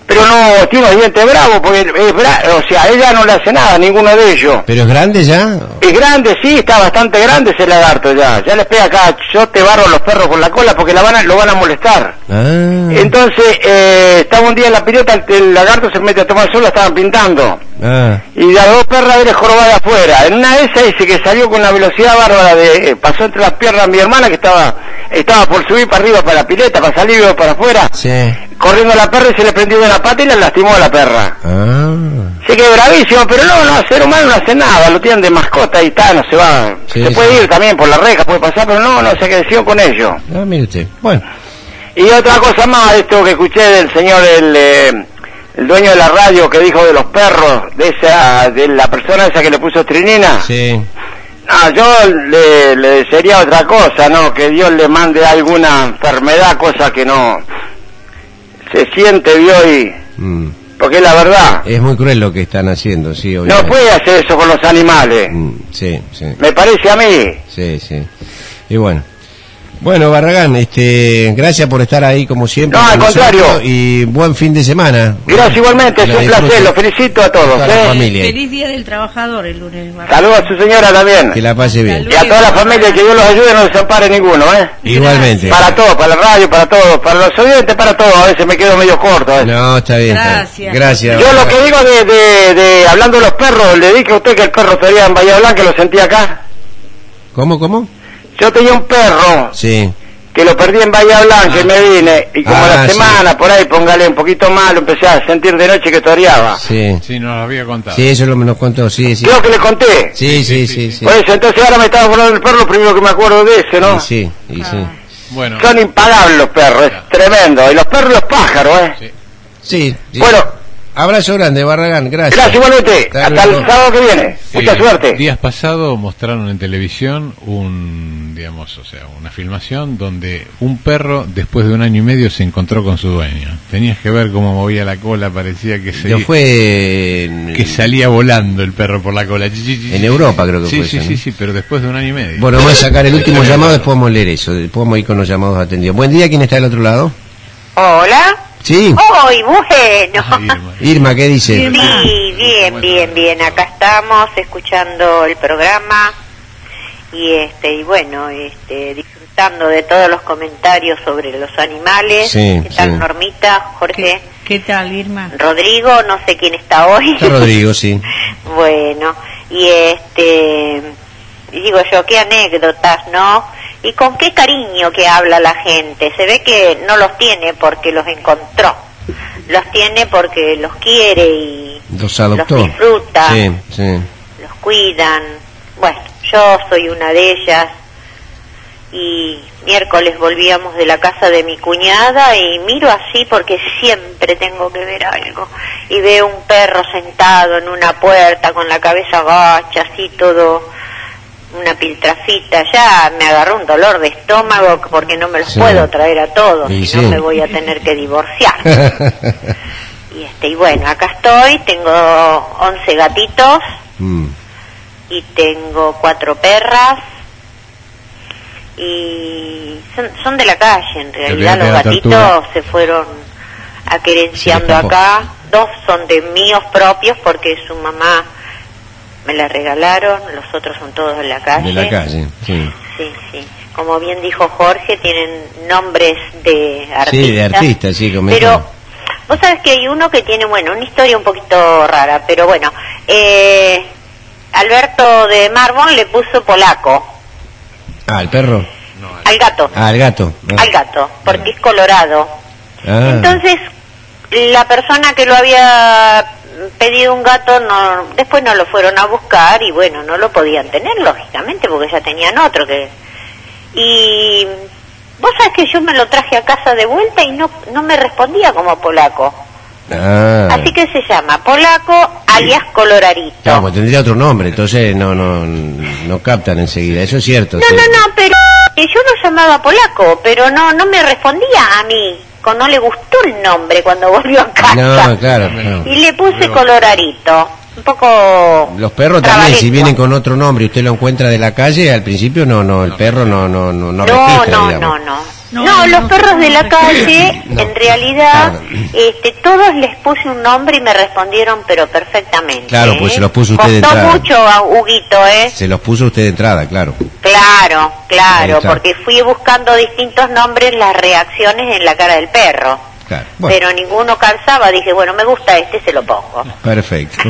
Pero no, tiene los dientes bravos, porque es bra o sea, ella no le hace nada a ninguno de ellos. pero es grande ya. Es grande, sí, está bastante grande ese lagarto ya. Ya les pega acá, yo te barro a los perros con la cola porque la van a, lo van a molestar. Ah, Entonces, eh, estaba un día en la pileta, el, lagarto se mete a tomar sol, la estaban pintando. ah. Y las dos perras eres jorobada afuera. En una de esas dice que salió con una velocidad bárbara de, eh, pasó entre las piernas mi hermana que estaba, estaba por subir para arriba para la pileta, para salir para afuera. Sí. Corriendo a la perra y se le prendió de la pata y la lastimó a la perra. Ah. Sé que es bravísimo, pero no, no, ser humano no hace nada, lo tienen de mascota y está, no se va. Sí, se puede ir también por la reja, puede pasar, pero no, no se creció con ello. Ah, mire usted. Bueno, Y otra cosa más, esto que escuché del señor, el, eh, el dueño de la radio que dijo de los perros, de esa, de la persona esa que le puso trinina. sí. No, yo le, le desearía otra cosa, ¿no? Que Dios le mande alguna enfermedad, cosa que no se siente, vio, y Mm. porque la verdad. Es muy cruel lo que están haciendo, sí, No obviamente. puede hacer eso con los animales. Mm, Sí, sí, Me parece a mí. sí, sí. Y bueno. Bueno, Barragán, este, gracias por estar ahí como siempre. No, al contrario. Y buen fin de semana. Gracias igualmente, es la un placer, los felicito a todos. La ¿eh? familia. Feliz Día del Trabajador el lunes. Saludos a su señora también. Que la pase bien. Y a toda la familia, que Dios los ayude, no desampare ninguno, ¿eh? Igualmente. Para todos, para la radio, para todos, para los oyentes, para todos. A veces me quedo medio corto. ¿eh? No, está bien. Gracias. Gracias. Yo lo que digo de, de, de- hablando de los perros, le dije a usted que el perro estaría en Bahía Blanca, lo sentí acá. ¿Cómo, cómo? Yo tenía un perro Sí. que lo perdí en Bahía Blanca y me vine, y como Ah, la sí. semana, por ahí, póngale un poquito más, lo empecé a sentir de noche que toreaba. Sí. Sí, nos lo había contado. Sí, eso lo nos contó, sí, sí. Creo que le conté. Sí, sí, sí, sí. Por eso, entonces ahora me estaba acordando del perro, lo primero que me acuerdo de ese, ¿no? Sí, y sí. Bueno, Son impagables los perros, es tremendo. Y los perros y los pájaros, ¿eh? Sí, sí. Bueno, Abrazo grande, Barragán, gracias. gracias igualmente. Hasta Hasta el sábado que viene. Mucha eh, suerte. Días pasados mostraron en televisión un, digamos, o sea, una filmación donde un perro después de un año y medio se encontró con su dueño. Tenías que ver cómo movía la cola, parecía que se fue en, que salía volando el perro por la cola. en Europa, creo que Sí, fue. sí, eso, sí, ¿no? sí, pero después de un año y medio. Bueno, vamos a sacar el último llamado, después vamos a leer eso. Después vamos a ir con los llamados atendidos. Buen día, ¿quién está del otro lado? Hola. Sí. Hoy, bueno. Irma, ¿qué dice? Sí, bien, bien, bien. Acá estamos escuchando el programa y este y bueno, este disfrutando de todos los comentarios sobre los animales. Sí, ¿Qué tal sí. Normita, Jorge? ¿Qué tal, Irma? Rodrigo, no sé quién está hoy. Está Rodrigo, sí. Bueno, y este, digo yo, qué anécdotas, ¿no? Y con qué cariño que habla la gente. Se ve que no los tiene porque los encontró. Los tiene porque los quiere y Los adoptó. Los disfruta. Sí, sí. los cuidan. Bueno, yo soy una de ellas. Y miércoles volvíamos de la casa de mi cuñada y miro así porque siempre tengo que ver algo. Y veo un perro sentado en una puerta con la cabeza gacha, así todo, una piltrafita. Ya me agarró un dolor de estómago porque no me los Sí. puedo traer a todos, Y si no sí. me voy a tener que divorciar. Y este y bueno, acá estoy, tengo 11 gatitos Mm. y tengo cuatro perras y son, son de la calle en realidad los gatitos se fueron aquerenciando acá dos son de míos propios porque su mamá me la regalaron los otros son todos de la calle De la calle, sí. sí sí como bien dijo Jorge tienen nombres de artistas Sí, de artista, sí, comenta. pero vos sabés que hay uno que tiene, bueno, una historia un poquito rara, pero bueno, eh, Alberto de Marbón le puso polaco Ah, el perro. al gato, Ah, el gato. Ah. al gato, porque es colorado. Ah. Entonces, la persona que lo había pedido un gato, no, después no lo fueron a buscar y bueno, no lo podían tener, lógicamente, porque ya tenían otro que... Y vos sabés que yo me lo traje a casa de vuelta y no, no me respondía como polaco. Ah. Así que se llama polaco alias colorarito. Claro, pues tendría otro nombre, entonces no, no, no captan enseguida, eso es cierto. No, sí. no, no, pero yo lo llamaba polaco, pero no no me respondía a mí. No le gustó el nombre cuando volvió a casa. No, claro. Y le puse colorarito. Un poco... Los perros también, si vienen con otro nombre y usted lo encuentra de la calle, al principio no, no, el perro no, no, no, no, No, registra, no, digamos. no, no. No, los perros de la calle, en realidad, este, todos les puse un nombre y me respondieron, pero perfectamente. Claro, pues ¿eh? se los puso usted de Costó entrada. mucho a Huguito, ¿eh? Se los puso usted de entrada, claro. Claro, claro, porque fui buscando distintos nombres, las reacciones en la cara del perro. Claro. Bueno, Pero ninguno calzaba, dije, bueno, me gusta este, se lo pongo. perfecto.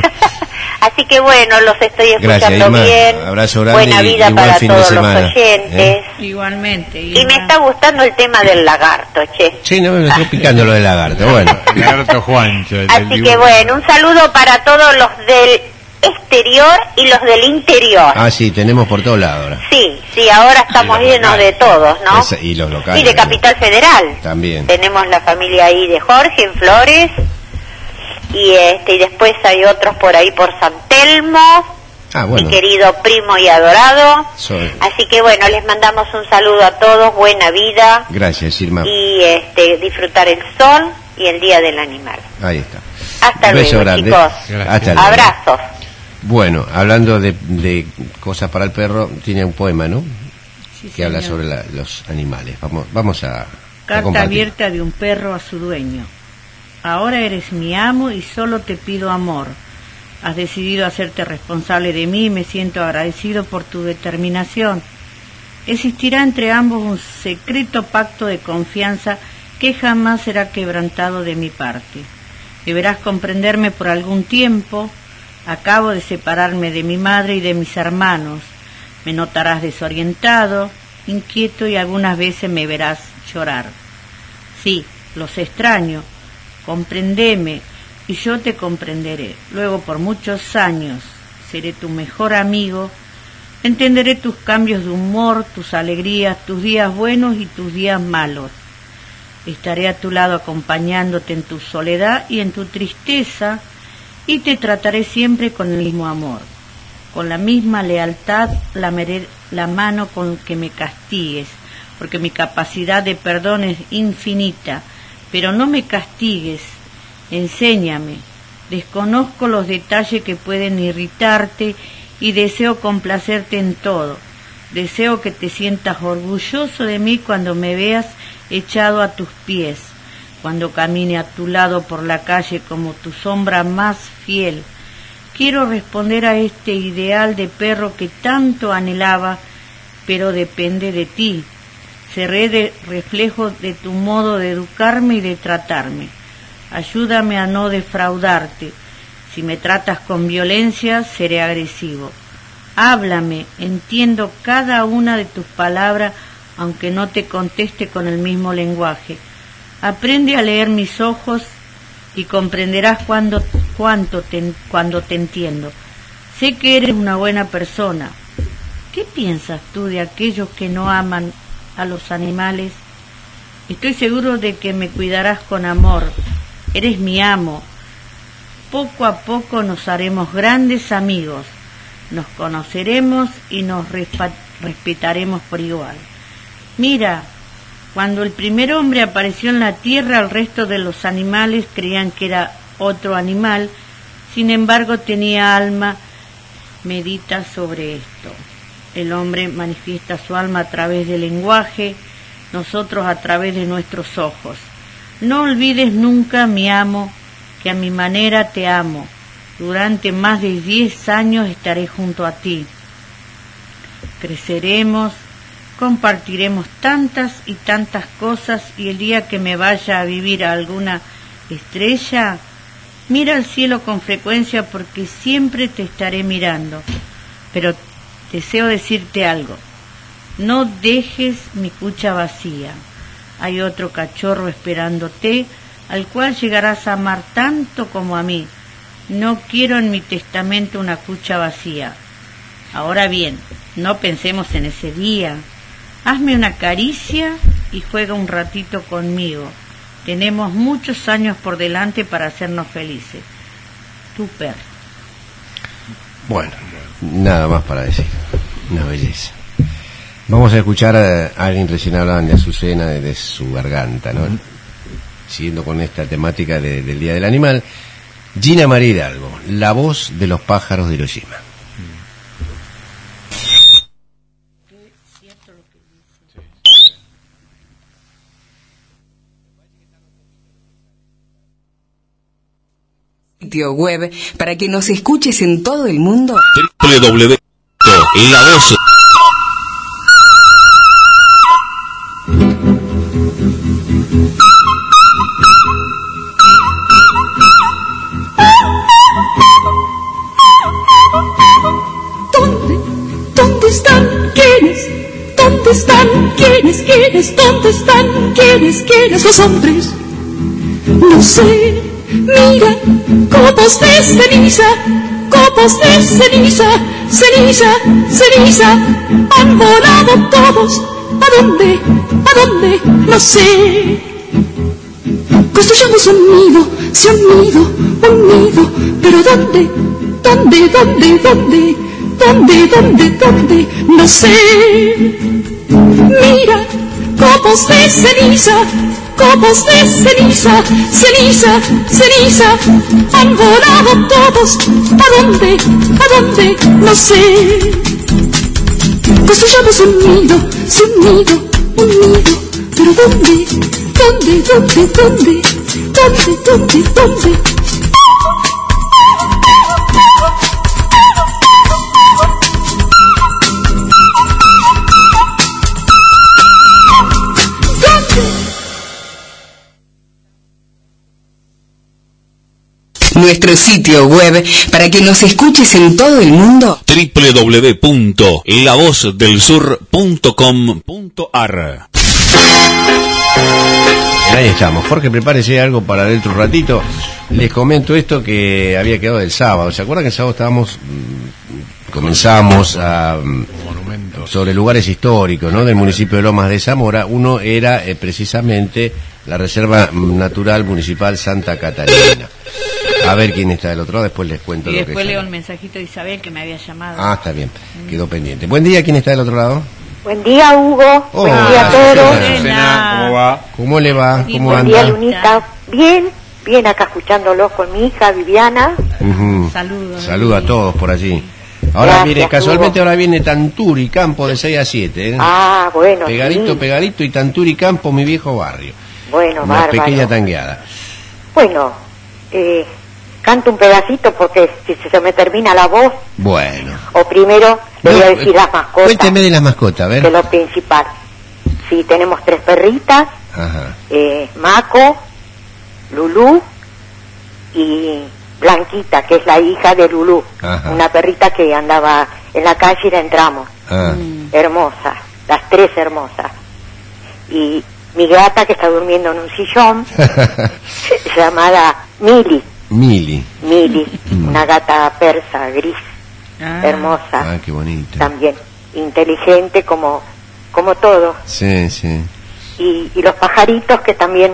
Así que bueno, los estoy escuchando bien. Abrazo grande Buena vida y buen para fin de todos semana, los oyentes. ¿eh? Igualmente. Y me está gustando el tema del lagarto, che. Sí, no me estoy picando lo del lagarto, bueno. El lagarto Juancho. el Así que bueno, un saludo para todos los del exterior y los del interior. Ah, sí, tenemos por todos lados ahora. Sí, sí, ahora estamos llenos de todos, ¿no? Y los locales. Y de Capital Federal. También. Tenemos la familia ahí de Jorge en Flores y este y después hay otros por ahí por San Telmo, Ah, bueno. mi querido primo y adorado. Soy- Así que bueno, les mandamos un saludo a todos, buena vida Gracias, Irma. y este disfrutar el sol y el día del animal. Ahí está. Hasta Beso luego, grande. chicos. Hasta luego. Abrazos. Bueno, hablando de, de cosas para el perro, tiene un poema, ¿no? Sí, que habla sobre la- los animales. Vamos, vamos a, Carta abierta de un perro a su dueño. Ahora eres mi amo y solo te pido amor. Has decidido hacerte responsable de mí y me siento agradecido por tu determinación. Existirá entre ambos un secreto pacto de confianza que jamás será quebrantado de mi parte. Deberás comprenderme por algún tiempo. Acabo de separarme de mi madre y de mis hermanos. Me notarás desorientado, inquieto y algunas veces me verás llorar. Sí, los extraño. Comprendeme y yo te comprenderé. Luego por muchos años seré tu mejor amigo. Entenderé tus cambios de humor, tus alegrías, tus días buenos y tus días malos. Estaré a tu lado acompañándote en tu soledad y en tu tristeza y te trataré siempre con el mismo amor, con la misma lealtad, la, mano con que me castigues, porque mi capacidad de perdón es infinita, pero no me castigues, enséñame. Desconozco los detalles que pueden irritarte y deseo complacerte en todo. Deseo que te sientas orgulloso de mí cuando me veas echado a tus pies, cuando camine a tu lado por la calle como tu sombra más fiel. Quiero responder a este ideal de perro que tanto anhelaba, pero depende de ti. Seré de reflejo de tu modo de educarme y de tratarme. Ayúdame a no defraudarte. Si me tratas con violencia, seré agresivo. Háblame, entiendo cada una de tus palabras, aunque no te conteste con el mismo lenguaje. Aprende a leer mis ojos y comprenderás cuando, cuánto te, cuando te entiendo. Sé que eres una buena persona. ¿Qué piensas tú de aquellos que no aman a los animales? Estoy seguro de que me cuidarás con amor. Eres mi amo. Poco a poco nos haremos grandes amigos. Nos conoceremos y nos respetaremos por igual. Mira, cuando el primer hombre apareció en la tierra, el resto de los animales creían que era otro animal, sin embargo tenía alma. Medita sobre esto. El hombre manifiesta su alma a través del lenguaje, nosotros a través de nuestros ojos. No olvides nunca, mi amo, que a mi manera te amo. Durante más de diez años estaré junto a ti. Creceremos, compartiremos tantas y tantas cosas y el día que me vaya a vivir a alguna estrella, mira al cielo con frecuencia porque siempre te estaré mirando. Pero deseo decirte algo. No dejes mi cucha vacía. Hay otro cachorro esperándote, al cual llegarás a amar tanto como a mí. No quiero en mi testamento una cucha vacía. Ahora bien, no pensemos en ese día. Hazme una caricia y juega un ratito conmigo. Tenemos muchos años por delante para hacernos felices. Tu perro. Bueno, nada más para decir. Una belleza. Vamos a escuchar a alguien recién hablaban de Azucena desde su garganta, ¿no? Siguiendo con esta temática de- del Día del Animal. Gina María Hidalgo, la voz de los pájaros de Hiroshima. Sitio web para que nos escuches en todo el mundo. www. La voz. ¿Dónde? ¿Dónde están? ¿Quiénes? ¿Dónde están? ¿Quiénes? ¿Quiénes? ¿Dónde están? ¿Quiénes? ¿Quiénes? Los hombres. No sé. Mira, copos de ceniza, copos de ceniza, ceniza, ceniza. Han volado todos. ¿A dónde? ¿A dónde? No sé. Construyamos un nido, sí un nido, un nido, pero ¿dónde? ¿Dónde, dónde, dónde? ¿Dónde, dónde, dónde? No sé. Mira, copos de ceniza, copos de ceniza, ceniza, ceniza, han volado todos. ¿A dónde? ¿A dónde? No sé. Construyamos un nido, un nido, un nido. Pero ¿dónde? ¿Dónde? ¿Dónde? ¿Dónde? ¿Dónde? ¿Dónde? ¿Dónde? Nuestro sitio web para que nos escuches en todo el mundo. www.lavozdelsur.com.ar Ahí estamos. Jorge, prepárese algo para dentro un ratito. Les comento esto que había quedado del sábado. ¿Se acuerdan que el sábado estábamos, mm, comenzamos a, mm, sobre lugares históricos, ¿no? Del municipio de Lomas de Zamora. Uno era eh, precisamente la Reserva Natural Municipal Santa Catarina. A ver quién está del otro lado, después les cuento Y lo después que leo el mensajito de Isabel que me había llamado. Ah, está bien. Quedó pendiente. Buen día, ¿quién está del otro lado? Buen día, Hugo. Buen día a todos. ¿Cómo va? ¿Cómo le va? Y ¿Cómo buen anda? día, Lunita. Bien, bien acá escuchándolos con mi hija Viviana. Saludos. Saludo a todos por allí. Ahora Gracias, viene, casualmente Hugo. ahora viene Tanturi Campo de 6 a 7. ¿eh? Ah, bueno, pegadito, sí. pegadito y Tanturi Campo, mi viejo barrio. Bueno, Una bárbaro. pequeña tangueada. Bueno, eh, canto un pedacito porque si se me termina la voz, Bueno. o primero le voy a decir eh, las mascotas, Cuénteme de las mascotas, a que es ver. lo principal. Sí, tenemos tres perritas, Ajá. eh, Maco, Lulú y Blanquita, que es la hija de Lulú, Ajá. una perrita que andaba en la calle y la entramos. Ah. hermosa, las tres hermosas. Y mi gata que está durmiendo en un sillón, llamada Mili, Mili. Mili, una gata persa, gris, hermosa, Ah, qué bonita. también inteligente como, como todo. Sí, sí. Y, y los pajaritos que también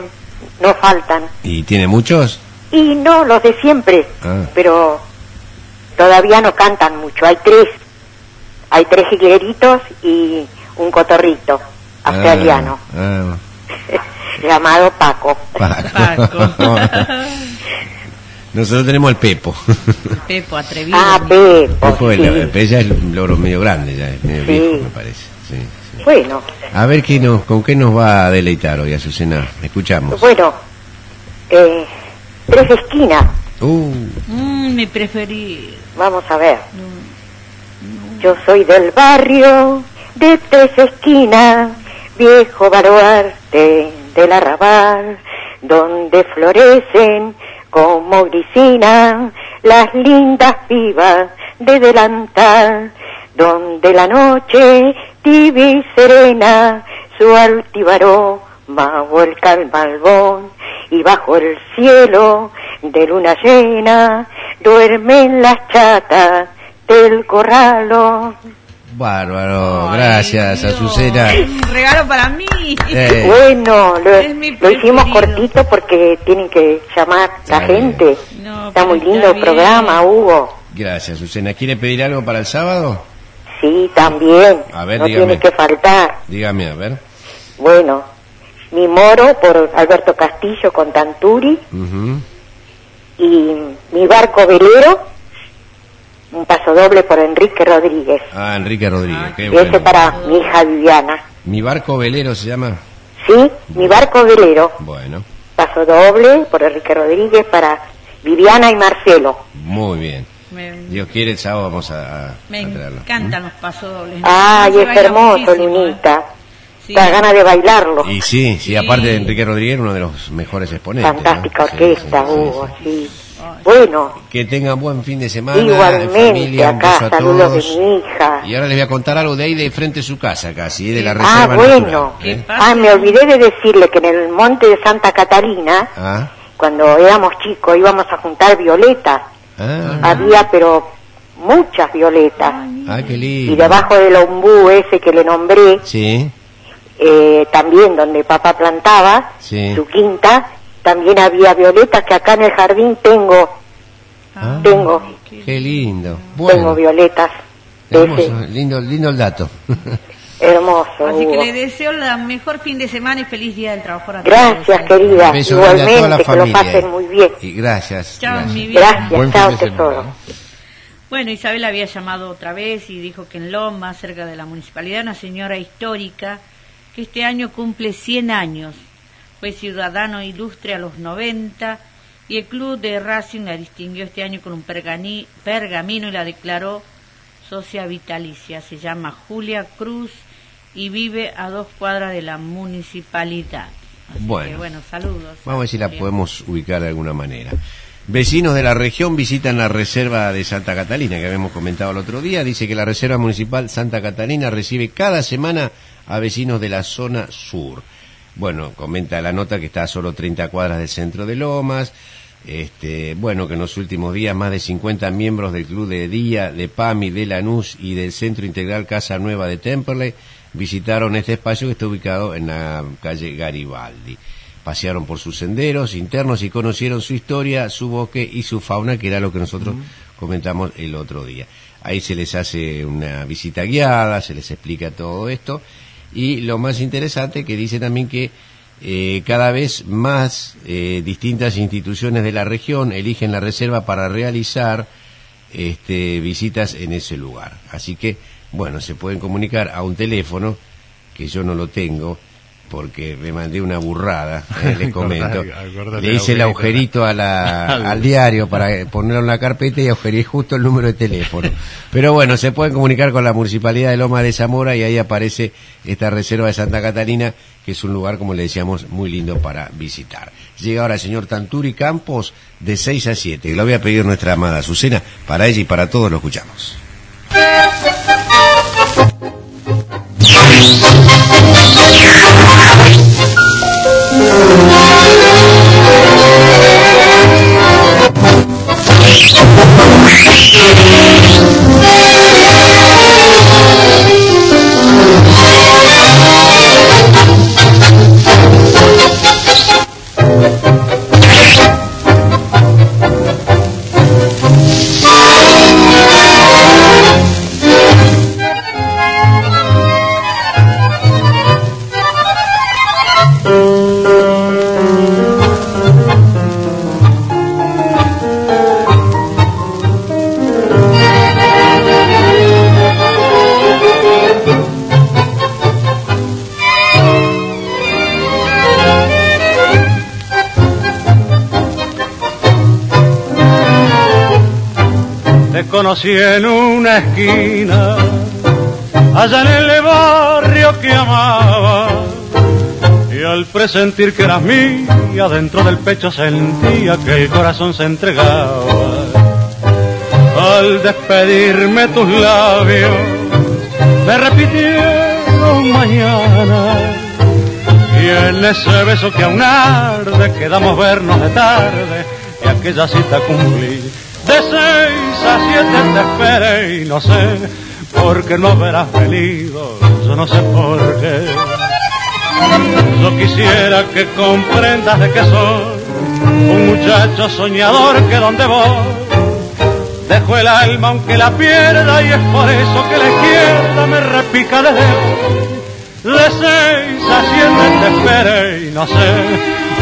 no faltan. ¿Y tiene muchos? Y no los de siempre, Ah. pero todavía no cantan mucho. Hay tres, hay tres jilgueritos y un cotorrito australiano Ah, llamado Paco. Paco. Nosotros tenemos el Pepo. Pepo, atrevido. Ah, Pepo, Pepo sí. la- pero ya es un loro medio grande, ya es medio Sí. viejo, me parece. Sí, sí. Bueno, A ver qué nos, con qué nos va a deleitar hoy, Azucena. Escuchamos. bueno, eh, tres esquinas, Uh, Mm, mi preferido. vamos a ver. Yo soy del barrio de tres esquinas, viejo baluarte del arrabal, donde florecen como grisina las lindas vivas de delantal, donde la noche tibia serena su altivaró vuelca el malbón y bajo el cielo de luna llena duermen las chatas del corralo. Bárbaro, gracias, Azucena. Un regalo para mí. Eh. Bueno, lo, hicimos cortito porque tienen que llamar la gente. No, Está muy lindo está el programa, Hugo. Gracias, Azucena. ¿Quiere pedir algo para el sábado? Sí, también. A ver, no dígame. tiene que faltar. Dígame, a ver. Bueno, Mi Moro por Alberto Castillo con Tanturi y Mi Barco Velero, un paso doble por Enrique Rodríguez. Ah, Enrique Rodríguez, qué Y bueno. ese para mi hija Viviana. Mi barco velero se llama. Sí, Mi Barco Velero, Bueno, paso doble por Enrique Rodríguez para Viviana y Marcelo. muy bien. Me, Dios quiere, el sábado vamos a, a me traerlo. encantan los pasodobles. Ay, Se es hermoso, ¿eh? Lunita. Sí. Da ganas de bailarlo. Y sí, sí, aparte de Enrique Rodríguez, uno de los mejores exponentes. ¿no? Fantástica Sí, orquesta, sí, sí, Hugo, sí. Bueno, Que tengan buen fin de semana. igualmente familia, un acá, beso a saludos de todos. mi hija. Y ahora les voy a contar algo de ahí de frente a su casa casi, ¿eh? de la Ah, reserva bueno. natural. ¿eh? Ah, me olvidé de decirle que en el monte de Santa Catalina, Ah, cuando éramos chicos, íbamos a juntar violetas. ah, Había, pero muchas violetas. ah, qué Y lindo. debajo del ombú ese que le nombré, Sí, eh, también donde papá plantaba, sí. su quinta, también había violetas que acá en el jardín tengo, Ah, tengo, qué lindo. tengo violetas. hermoso, lindo, lindo el dato. Hermoso. Así que le deseo la mejor fin de semana y feliz día del trabajador. Gracias, querida. Beso grande a toda la Igualmente, que lo pasen muy bien. Y gracias. Chao, gracias. mi vida. Gracias, Buen chao, fin de semana. tesoro. Bueno, Isabel había llamado otra vez y dijo que en Loma, cerca de la municipalidad, una señora histórica que este año cumple 100 años. Fue ciudadano ilustre a los 90 y el club de Racing la distinguió este año con un pergamino y la declaró socia vitalicia. Se llama Julia Cruz y vive a dos cuadras de la municipalidad. Así Bueno. que, bueno, saludos. Vamos a ver si la podemos ubicar de alguna manera. Vecinos de la región visitan la reserva de Santa Catalina, que habíamos comentado el otro día. Dice que la reserva municipal Santa Catalina recibe cada semana a vecinos de la zona sur. Bueno, comenta la nota que está a solo 30 cuadras del centro de Lomas. Este, bueno, que en los últimos días más de 50 miembros del Club de Día, de PAMI, de Lanús y del Centro Integral Casa Nueva de Temperley visitaron este espacio que está ubicado en la calle Garibaldi. Pasearon por sus senderos internos y conocieron su historia, su bosque y su fauna, que era lo que nosotros comentamos el otro día. Ahí se les hace una visita guiada, se les explica todo esto. Y lo más interesante que dice también que eh, cada vez más eh, distintas instituciones de la región eligen la reserva para realizar este, visitas en ese lugar. Así que, bueno, se pueden comunicar a un teléfono, que yo no lo tengo, porque me mandé una burrada, eh, les comento. Acordate- acordate Le hice el agujerito, agujerito a la- Al- diario para ponerlo en la carpeta y agujeré justo el número de teléfono. Pero bueno, se pueden comunicar con la Municipalidad de Loma de Zamora y ahí aparece esta reserva de Santa Catalina, que es un lugar, como le decíamos, muy lindo para visitar. Llega ahora el señor Tanturi Campos de 6 a 7. Y lo voy a pedir nuestra amada Azucena, para ella y para todos lo escuchamos. Thank you. Conocí en una esquina, allá en el barrio que amaba. Y al presentir que eras mía, dentro del pecho sentía que el corazón se entregaba. Al despedirme tus labios, me repitieron mañana. Y en ese beso que aún arde, quedamos vernos de tarde, y aquella cita cumplí. De siete te esperé y no sé por qué no habrás venido, yo no sé por qué. Yo quisiera que comprendas de que soy un muchacho soñador que donde voy dejo el alma aunque la pierda y es por eso que la izquierda me repica. De seis te esperé y no sé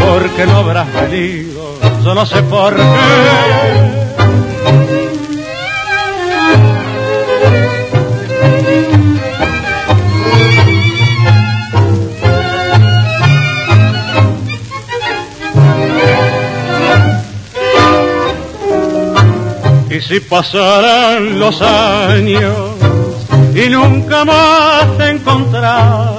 por qué no habrás venido, yo no sé por qué. Y si pasaran los años y nunca más te encontrara,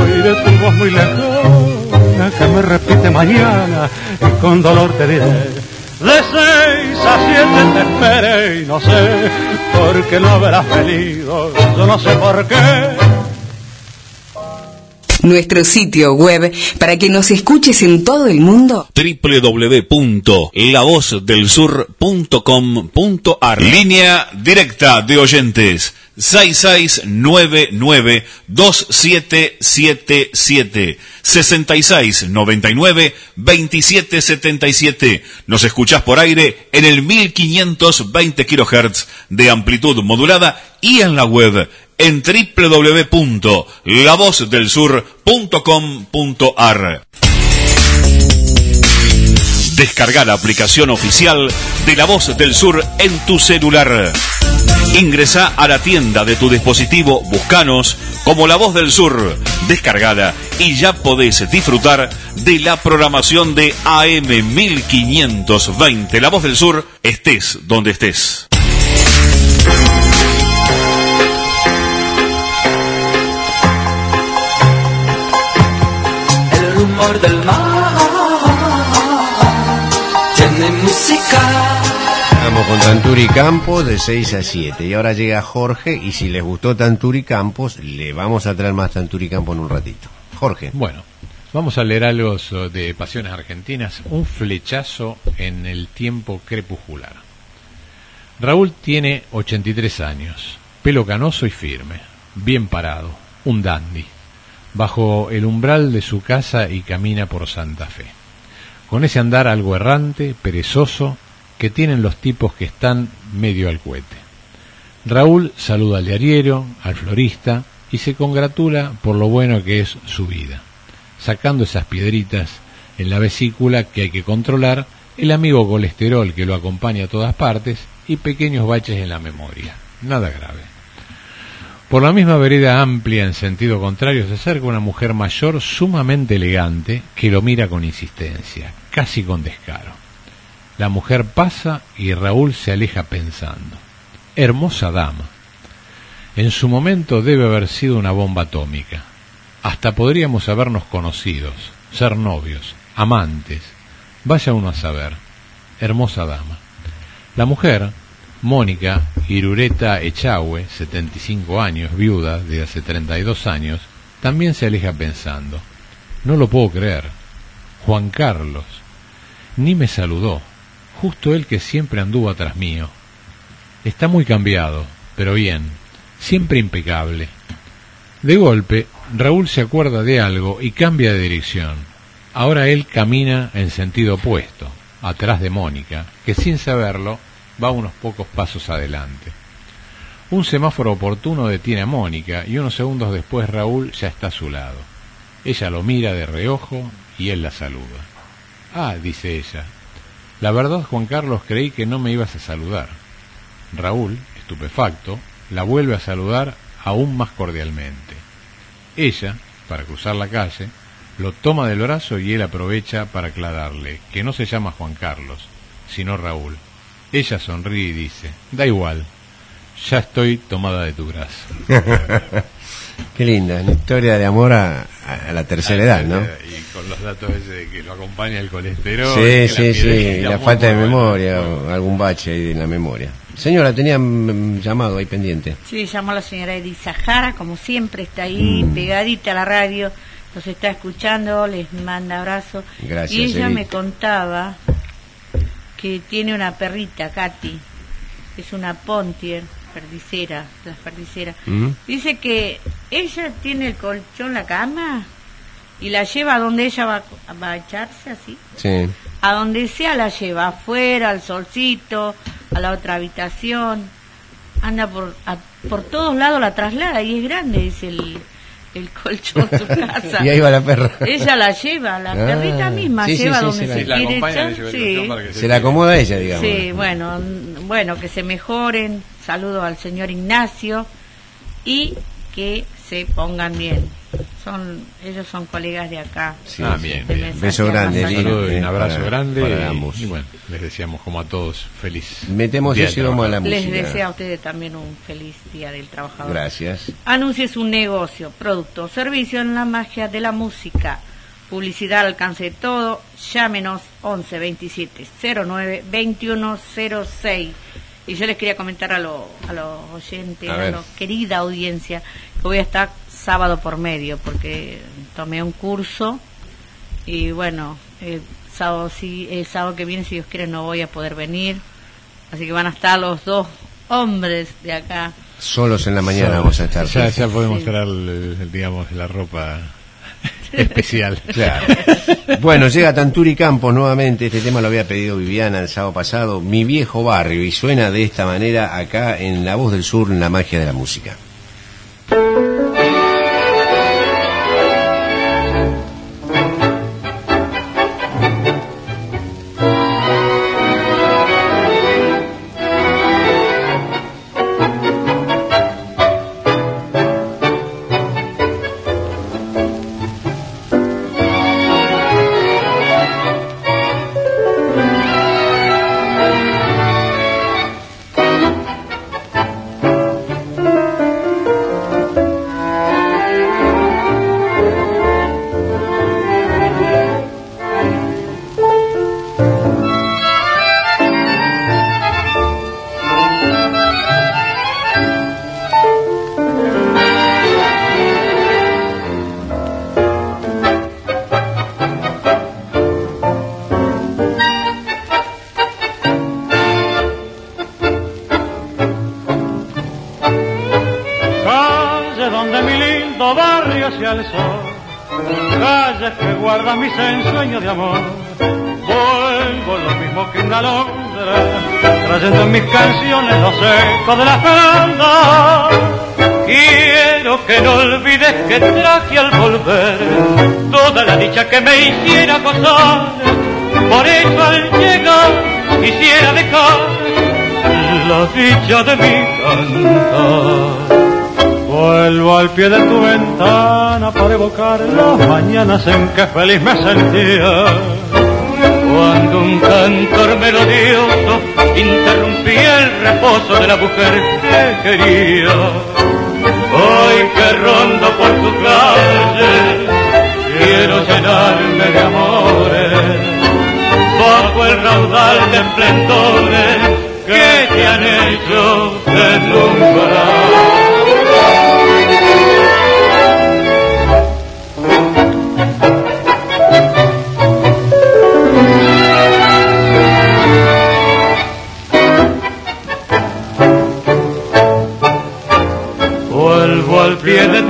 oiré tu voz muy lejana que me repite mañana y con dolor te diré. De seis a siete te esperé y no sé por qué no habrás venido, yo no sé por qué. Nuestro sitio web para que nos escuches en todo el mundo. www.lavozdelsur.com.ar Línea directa de oyentes 6699-2777 6699-2777 Nos escuchás por aire en el 1520 kHz de amplitud modulada y en la web en www.lavozdelsur.com.ar. Descarga la aplicación oficial de La Voz del Sur en tu celular. Ingresa a la tienda de tu dispositivo, buscanos como La Voz del Sur, descargada y ya podés disfrutar de la programación de AM 1520 La Voz del Sur, estés donde estés. Rumor del mar tiene música. Estamos con Tanturi Campos de 6 a 7 y ahora llega Jorge y si les gustó Tanturi Campos le vamos a traer más Tanturi Campos en un ratito. Jorge. Bueno, vamos a leer algo de Pasiones Argentinas, un flechazo en el tiempo crepuscular. Raúl tiene 83 años, pelo canoso y firme, bien parado, un dandy, bajo el umbral de su casa y camina por Santa Fe. Con ese andar algo errante, perezoso, que tienen los tipos que están medio al cohete. Raúl saluda al diariero, al florista, y se congratula por lo bueno que es su vida, sacando esas piedritas en la vesícula que hay que controlar, el amigo colesterol que lo acompaña a todas partes y pequeños baches en la memoria. Nada grave. Por la misma vereda amplia en sentido contrario se acerca una mujer mayor sumamente elegante que lo mira con insistencia, casi con descaro. La mujer pasa y Raúl se aleja pensando. Hermosa dama. En su momento debe haber sido una bomba atómica. Hasta podríamos habernos conocidos, ser novios, amantes. Vaya uno a saber. Hermosa dama. La mujer, Mónica Irureta Echagüe, 75 años, viuda de hace 32 años, también se aleja pensando. No lo puedo creer. Juan Carlos. Ni me saludó. Justo él que siempre anduvo atrás mío. Está muy cambiado, pero bien, siempre impecable. De golpe, Raúl se acuerda de algo y cambia de dirección. Ahora él camina en sentido opuesto, atrás de Mónica, que sin saberlo va unos pocos pasos adelante. Un semáforo oportuno detiene a Mónica y unos segundos después Raúl ya está a su lado. Ella lo mira de reojo y él la saluda. Ah, dice ella. La verdad, Juan Carlos, creí que no me ibas a saludar. Raúl, estupefacto, la vuelve a saludar aún más cordialmente. Ella, para cruzar la calle, lo toma del brazo y él aprovecha para aclararle que no se llama Juan Carlos, sino Raúl. Ella sonríe y dice, da igual, ya estoy tomada de tu brazo. Qué linda, una historia de amor a, a la tercera edad, ¿no? Y con los datos ese de que lo acompaña el colesterol. Sí, sí, sí, y la falta de bueno. memoria, algún bache ahí en la memoria. Señora, tenía mm, llamado ahí pendiente. Sí, llamó a la señora Edith Sahara, como siempre, está ahí Mm. pegadita a la radio, nos está escuchando, les manda abrazos. Gracias, Y ella Edith. me contaba que tiene una perrita, Katy, es una pontier, perdicera, la perdicera. ¿Mm? Dice que ella tiene el colchón, la cama, y la lleva a donde ella va, va a echarse así. Sí. A donde sea la lleva, afuera, al solcito, a la otra habitación. Anda por, a- por todos lados, la traslada y es grande, dice el, el colchón de su casa. Y ahí va la perra. Ella la lleva, la Ah, perrita misma, sí, lleva sí, donde sí, se la- quiere echar. le lleva el Sí. colchón para que Se la acomoda ella, digamos. Sí, bueno, bueno, que se mejoren. Saludo al señor Ignacio y que se pongan bien. Son ellos son colegas de acá. Sí, ah, bien, bien. Beso grande, Un y un abrazo para- grande. para y- ambos. Y, bueno, les deseamos como a todos feliz. Metemos día eso y vamos a la trabajo. Les música. deseo a ustedes también un feliz día del trabajador. Gracias. Anuncie su negocio, producto o servicio en la magia de la música. Publicidad al alcance de todo. Llámenos 11 27 09 21 06. Y yo les quería comentar a, lo- a los oyentes, A la querida audiencia, que voy a estar sábado por medio, porque tomé un curso y bueno, el sábado, sí, el sábado que viene, si Dios quiere, no voy a poder venir. Así que van a estar los dos hombres de acá. Solos en la mañana vamos a estar. Ya, ya podemos Sí. traer, el- digamos, la ropa especial. Claro. Bueno, llega Tanturi Campos nuevamente. Este tema lo había pedido Viviana el sábado pasado. Mi viejo barrio. Y suena de esta manera acá en La Voz del Sur, en la magia de la música. Las mañanas en que feliz me sentía. Cuando un cantor melodioso interrumpía el reposo de la mujer que quería. Hoy que rondo por tu calle, quiero llenarme de amores. Bajo el raudal de esplendores que te han hecho deslumbrar.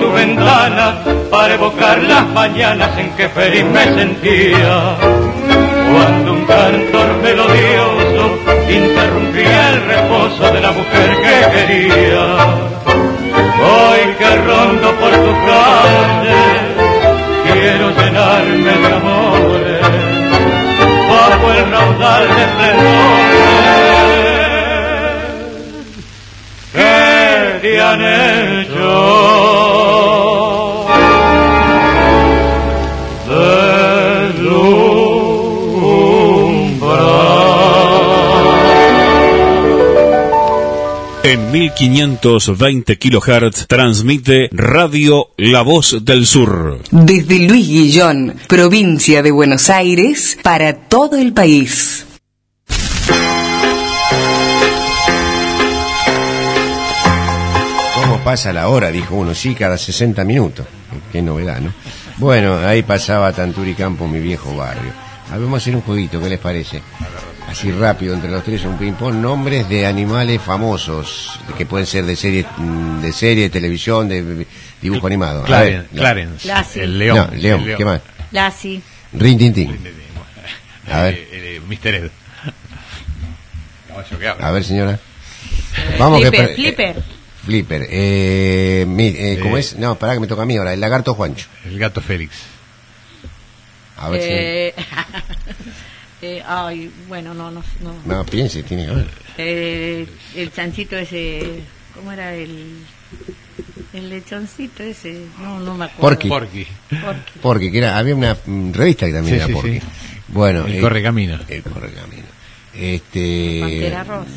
Tu ventana para evocar las mañanas en que feliz me sentía. Cuando un cantor melodioso interrumpía el reposo de la mujer que quería. Hoy que rondo por tu calle, quiero llenarme de amores. Bajo el raudal de esplendores que te han hecho En 1520 kHz transmite Radio La Voz del Sur. Desde Luis Guillón, provincia de Buenos Aires, para todo el país. ¿Cómo pasa la hora? Dijo uno, sí, cada 60 minutos. Qué novedad, ¿no? Bueno, ahí pasaba Tanturicampo, mi viejo barrio. Vamos a hacer un jueguito, ¿qué les parece? Así rápido, entre los tres, un ping-pong. Nombres de animales famosos, que pueden ser de serie, mm, de serie, televisión, de dibujo animado. A Clarence, ver. Clarence, Lassie. el león. No, León, El león. ¿qué más? Lassie. Rin Tin Tin. A ver, Eh, eh, Mr. Ed. Caballo que habla. a ver, señora. Vamos que Flipper, pre- Flipper. Flipper. Eh, mi- eh, ¿Cómo Eh. es? No, pará que me toca a mí ahora. El lagarto Juancho. El gato Félix. A ver Eh, eh, ay, bueno, no, no. no. No, piense, tiene que ver. Eh, el chanchito ese, ¿cómo era el, el lechoncito ese? No, no me acuerdo. Porky. Porky. Porky. Porque que era, había una revista que también Sí, era sí, Porky. sí. Bueno, El eh, correcamino. El correcamino. Este. Pantera rosa.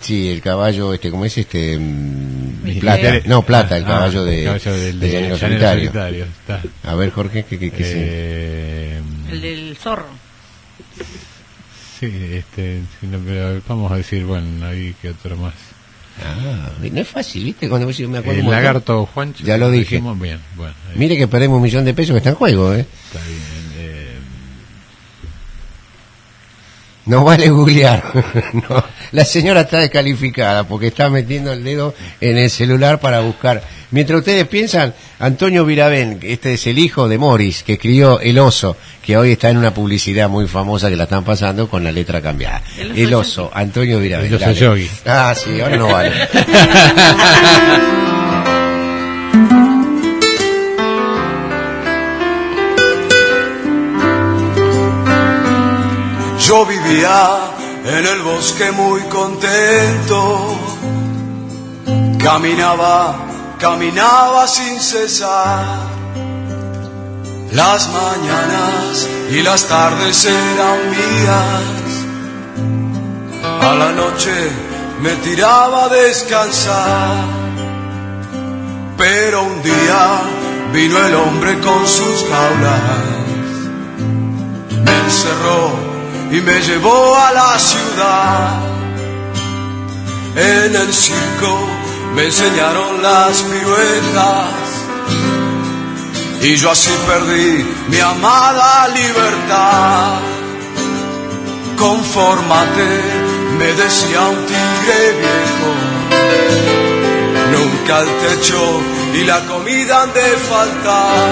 Sí, el caballo, este, ¿cómo es este? mm, plata. No, plata, el Ah, caballo el de, caballo del- de de Llanero Llanero Solitario. Solitario, está. A ver, Jorge, ¿qué, qué, qué? Eh, El del zorro. Sí, este, pero vamos a decir, bueno, ahí que otro más. Ah, no es fácil, ¿viste? Cuando vos me acuerdo El lagarto Juancho. Ya lo dije. dijimos, bien, bueno. ahí Mire que perdemos un millón de pesos que está en juego, ¿eh? está bien. eh, No vale googlear. No, la señora está descalificada porque está metiendo el dedo en el celular para buscar. Mientras ustedes piensan, Antonio Viravén, este es el hijo de Morris, que escribió El Oso, que hoy está en una publicidad muy famosa que la están pasando con la letra cambiada. El oso El Oso, Antonio Viravén. El oso yogi. Ah, sí, ahora no vale. En el bosque muy contento. Caminaba, caminaba sin cesar. Las mañanas y las tardes eran mías. A la noche me tiraba a descansar. Pero un día vino el hombre con sus jaulas. Me encerró y me llevó a la ciudad. En el circo me enseñaron las piruetas y yo así perdí mi amada libertad. Confórmate, me decía un tigre viejo. Nunca el techo y la comida han de faltar.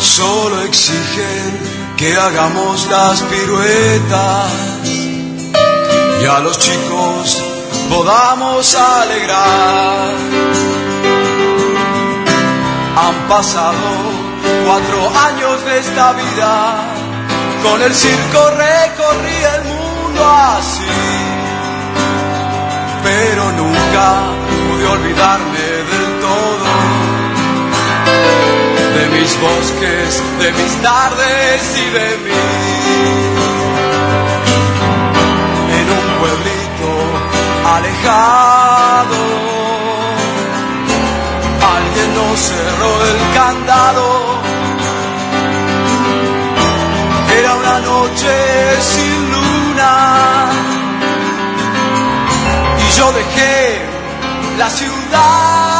Solo exigen que hagamos las piruetas y a los chicos podamos alegrar. Han pasado cuatro años de esta vida, con el circo recorrí el mundo así, pero nunca pude olvidarme del todo, mis bosques, de mis tardes y de mí. En un pueblito alejado, alguien nos cerró el candado. Era una noche sin luna y yo dejé la ciudad.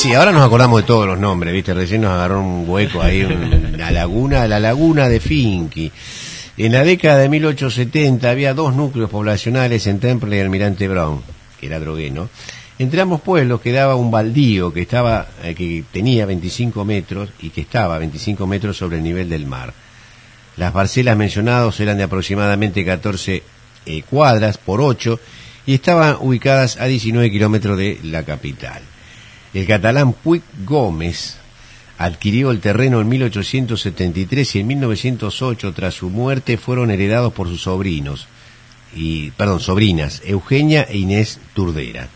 sí, ahora nos acordamos de todos los nombres, ¿viste? Recién nos agarró un hueco ahí, la laguna, la laguna de Finky. En la década de 1870 había dos núcleos poblacionales en Temple y Almirante Brown, que era drogueno. Entre ambos pueblos quedaba un baldío que estaba, eh, que tenía 25 metros y que estaba a 25 metros sobre el nivel del mar. Las parcelas mencionadas eran de aproximadamente 14 eh, cuadras por 8 y estaban ubicadas a 19 kilómetros de la capital. El catalán Puig Gómez adquirió el terreno en 1873 y en 1908, tras su muerte, fueron heredados por sus sobrinos, y, perdón, sobrinas, Eugenia e Inés Turdera.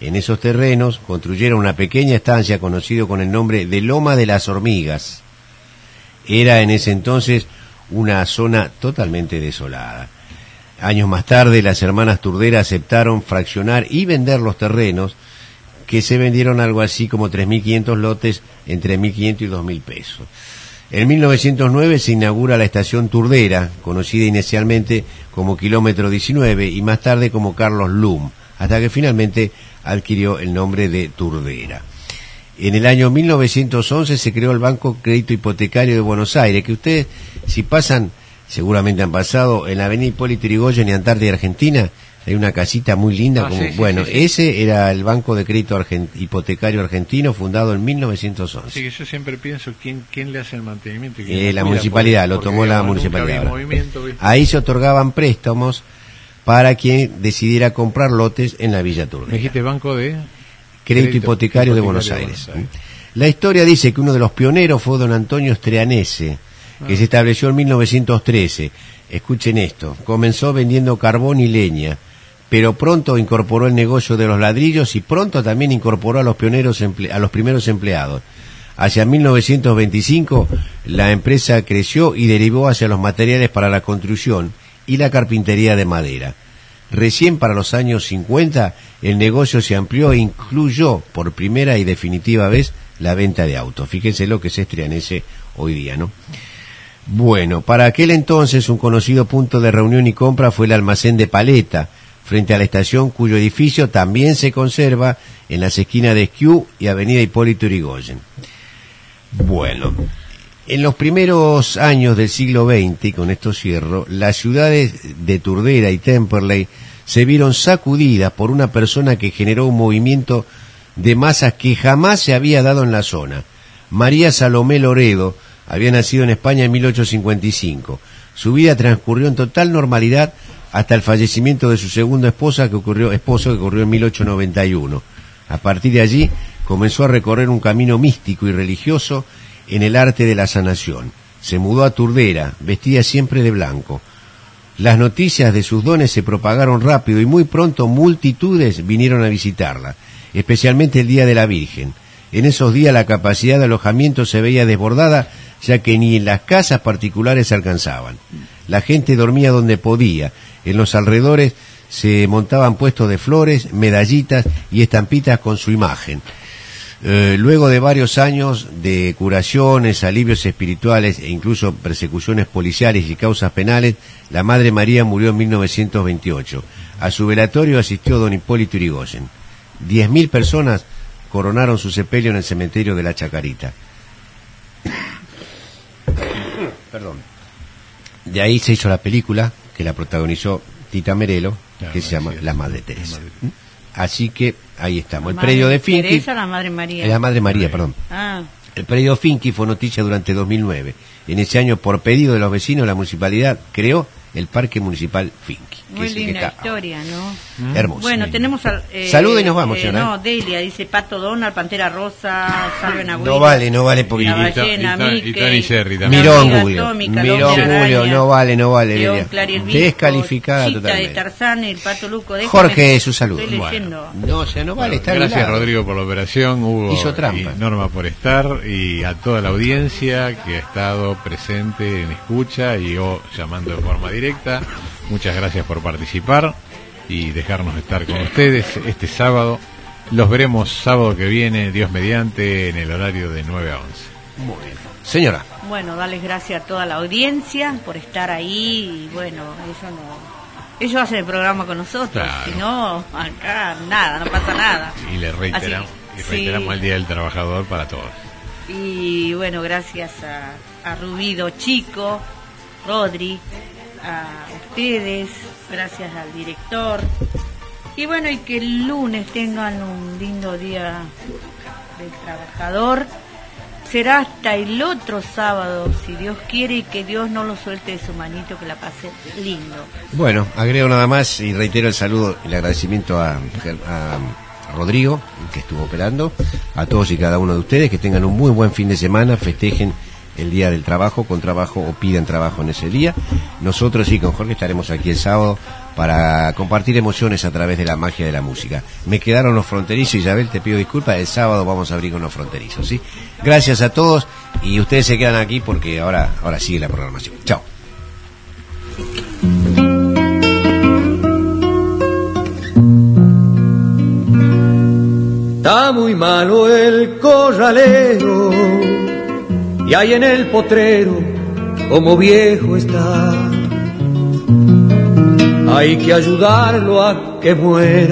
En esos terrenos construyeron una pequeña estancia conocida con el nombre de Loma de las Hormigas. Era en ese entonces una zona totalmente desolada. Años más tarde, las hermanas Turdera aceptaron fraccionar y vender los terrenos, que se vendieron algo así como 3.500 lotes entre 1.500 y 2.000 pesos. En 1909 se inaugura la estación Turdera, conocida inicialmente como Kilómetro 19 y más tarde como Carlos Lum, hasta que finalmente adquirió el nombre de Turdera. En el año 1911 se creó el Banco Crédito Hipotecario de Buenos Aires, que ustedes, si pasan, seguramente han pasado, en la avenida Hipólito Yrigoyen y Antártida, Argentina, hay una casita muy linda. Ah, como, sí, sí, bueno, sí, sí. ese era el Banco de Crédito Hipotecario Argentino, fundado en 1911. Así que yo siempre pienso quién, quién le hace el mantenimiento. Eh, la municipalidad, lo tomó la municipalidad. Ahí se otorgaban préstamos para quien decidiera comprar lotes en la Villa Me Turdera. dijiste banco de Crédito hipotecario de Buenos Aires. La historia dice que uno de los pioneros fue don Antonio Streanese, que Ah. se estableció en 1913. Escuchen esto, comenzó vendiendo carbón y leña, pero pronto incorporó el negocio de los ladrillos y pronto también incorporó a los pioneros a los primeros empleados. Hacia 1925 la empresa creció y derivó hacia los materiales para la construcción y la carpintería de madera. Recién para los años 50 el negocio se amplió e incluyó por primera y definitiva vez la venta de autos. Fíjense lo que es Estrianese hoy día, ¿no? Bueno, para aquel entonces un conocido punto de reunión y compra fue el almacén de Paleta, frente a la estación cuyo edificio también se conserva en las esquinas de Esquiú y Avenida Hipólito Yrigoyen. Bueno, en los primeros años del siglo XX, con esto cierro, las ciudades de Turdera y Temperley se vieron sacudidas por una persona que generó un movimiento de masas que jamás se había dado en la zona. María Salomé Loredo había nacido en España en 1855. Su vida transcurrió en total normalidad hasta el fallecimiento de su segunda esposa que ocurrió, esposo que ocurrió en 1891. A partir de allí comenzó a recorrer un camino místico y religioso en el arte de la sanación. Se mudó a Turdera, vestía siempre de blanco. Las noticias de sus dones se propagaron rápido y muy pronto multitudes vinieron a visitarla, especialmente el Día de la Virgen. En esos días la capacidad de alojamiento se veía desbordada, ya que ni en las casas particulares se alcanzaban. La gente dormía donde podía. En los alrededores se montaban puestos de flores, medallitas y estampitas con su imagen. Eh, luego de varios años de curaciones, alivios espirituales e incluso persecuciones policiales y causas penales, la Madre María murió en 1928. A su velatorio asistió don Hipólito Irigoyen. Diez mil personas coronaron su sepelio en el cementerio de la Chacarita. Perdón. De ahí se hizo la película que la protagonizó Tita Merelo, que se llama La Madre Teresa. Así que ahí estamos. El Madre predio de Finky. Teresa, la Madre María. La Madre María, perdón. Ah, El predio Finky fue noticia durante 2009. En ese año, por pedido de los vecinos, la municipalidad creó el Parque Municipal Finky. Muy linda está historia, ¿no? Hermoso. Bueno, tenemos al, eh, Saluda y nos vamos, eh. No, Delia dice Pato Donald, Pantera Rosa, Salven a No vale, no vale porque La ballena, y Tony- y Mickey, Tony Jerry también. Miró Amiga Julio, Atómica, miró Hombre Julio, no vale, no vale. Clarielvisco, Descalificada Chita de totalmente. Tarzán, el Pato Luco. déjame- Jorge, su saludo. Estoy Bueno. No, o sea, no vale, está Gracias. Rodrigo por la operación, Hugo Hizo trampa. y Norma por estar y a toda la audiencia que ha estado presente en escucha y o llamando de forma directa. Muchas gracias por participar y dejarnos estar con ustedes este sábado. Los veremos sábado que viene, Dios mediante, en el horario de 9 a 11. Muy bien. Señora. Bueno, darles gracias a toda la audiencia por estar ahí y bueno, ellos no... Ellos hacen el programa con nosotros, Claro. si no, acá nada, no pasa nada. Y le reiteramos, Así, y reiteramos sí. el Día del Trabajador para todos. Y bueno, gracias a, a Rubido Chico, Rodri, a ustedes, gracias al director. Y bueno, y que el lunes tengan un lindo día del trabajador. Será hasta el otro sábado, si Dios quiere, y que Dios no lo suelte de su manito, que la pase lindo. Bueno, agrego nada más y reitero el saludo y el agradecimiento a, a Rodrigo, que estuvo operando, a todos y cada uno de ustedes, que tengan un muy buen fin de semana, festejen el día del trabajo, con trabajo o pidan trabajo en ese día. Nosotros sí, con Jorge estaremos aquí el sábado para compartir emociones a través de la magia de la música. Me quedaron los fronterizos, Isabel, te pido disculpas, el sábado vamos a abrir con los fronterizos, ¿sí? Gracias a todos y ustedes se quedan aquí porque ahora, ahora sigue la programación. Chao. Está muy malo el corralero y ahí en el potrero como viejo está. Hay que ayudarlo a que muera.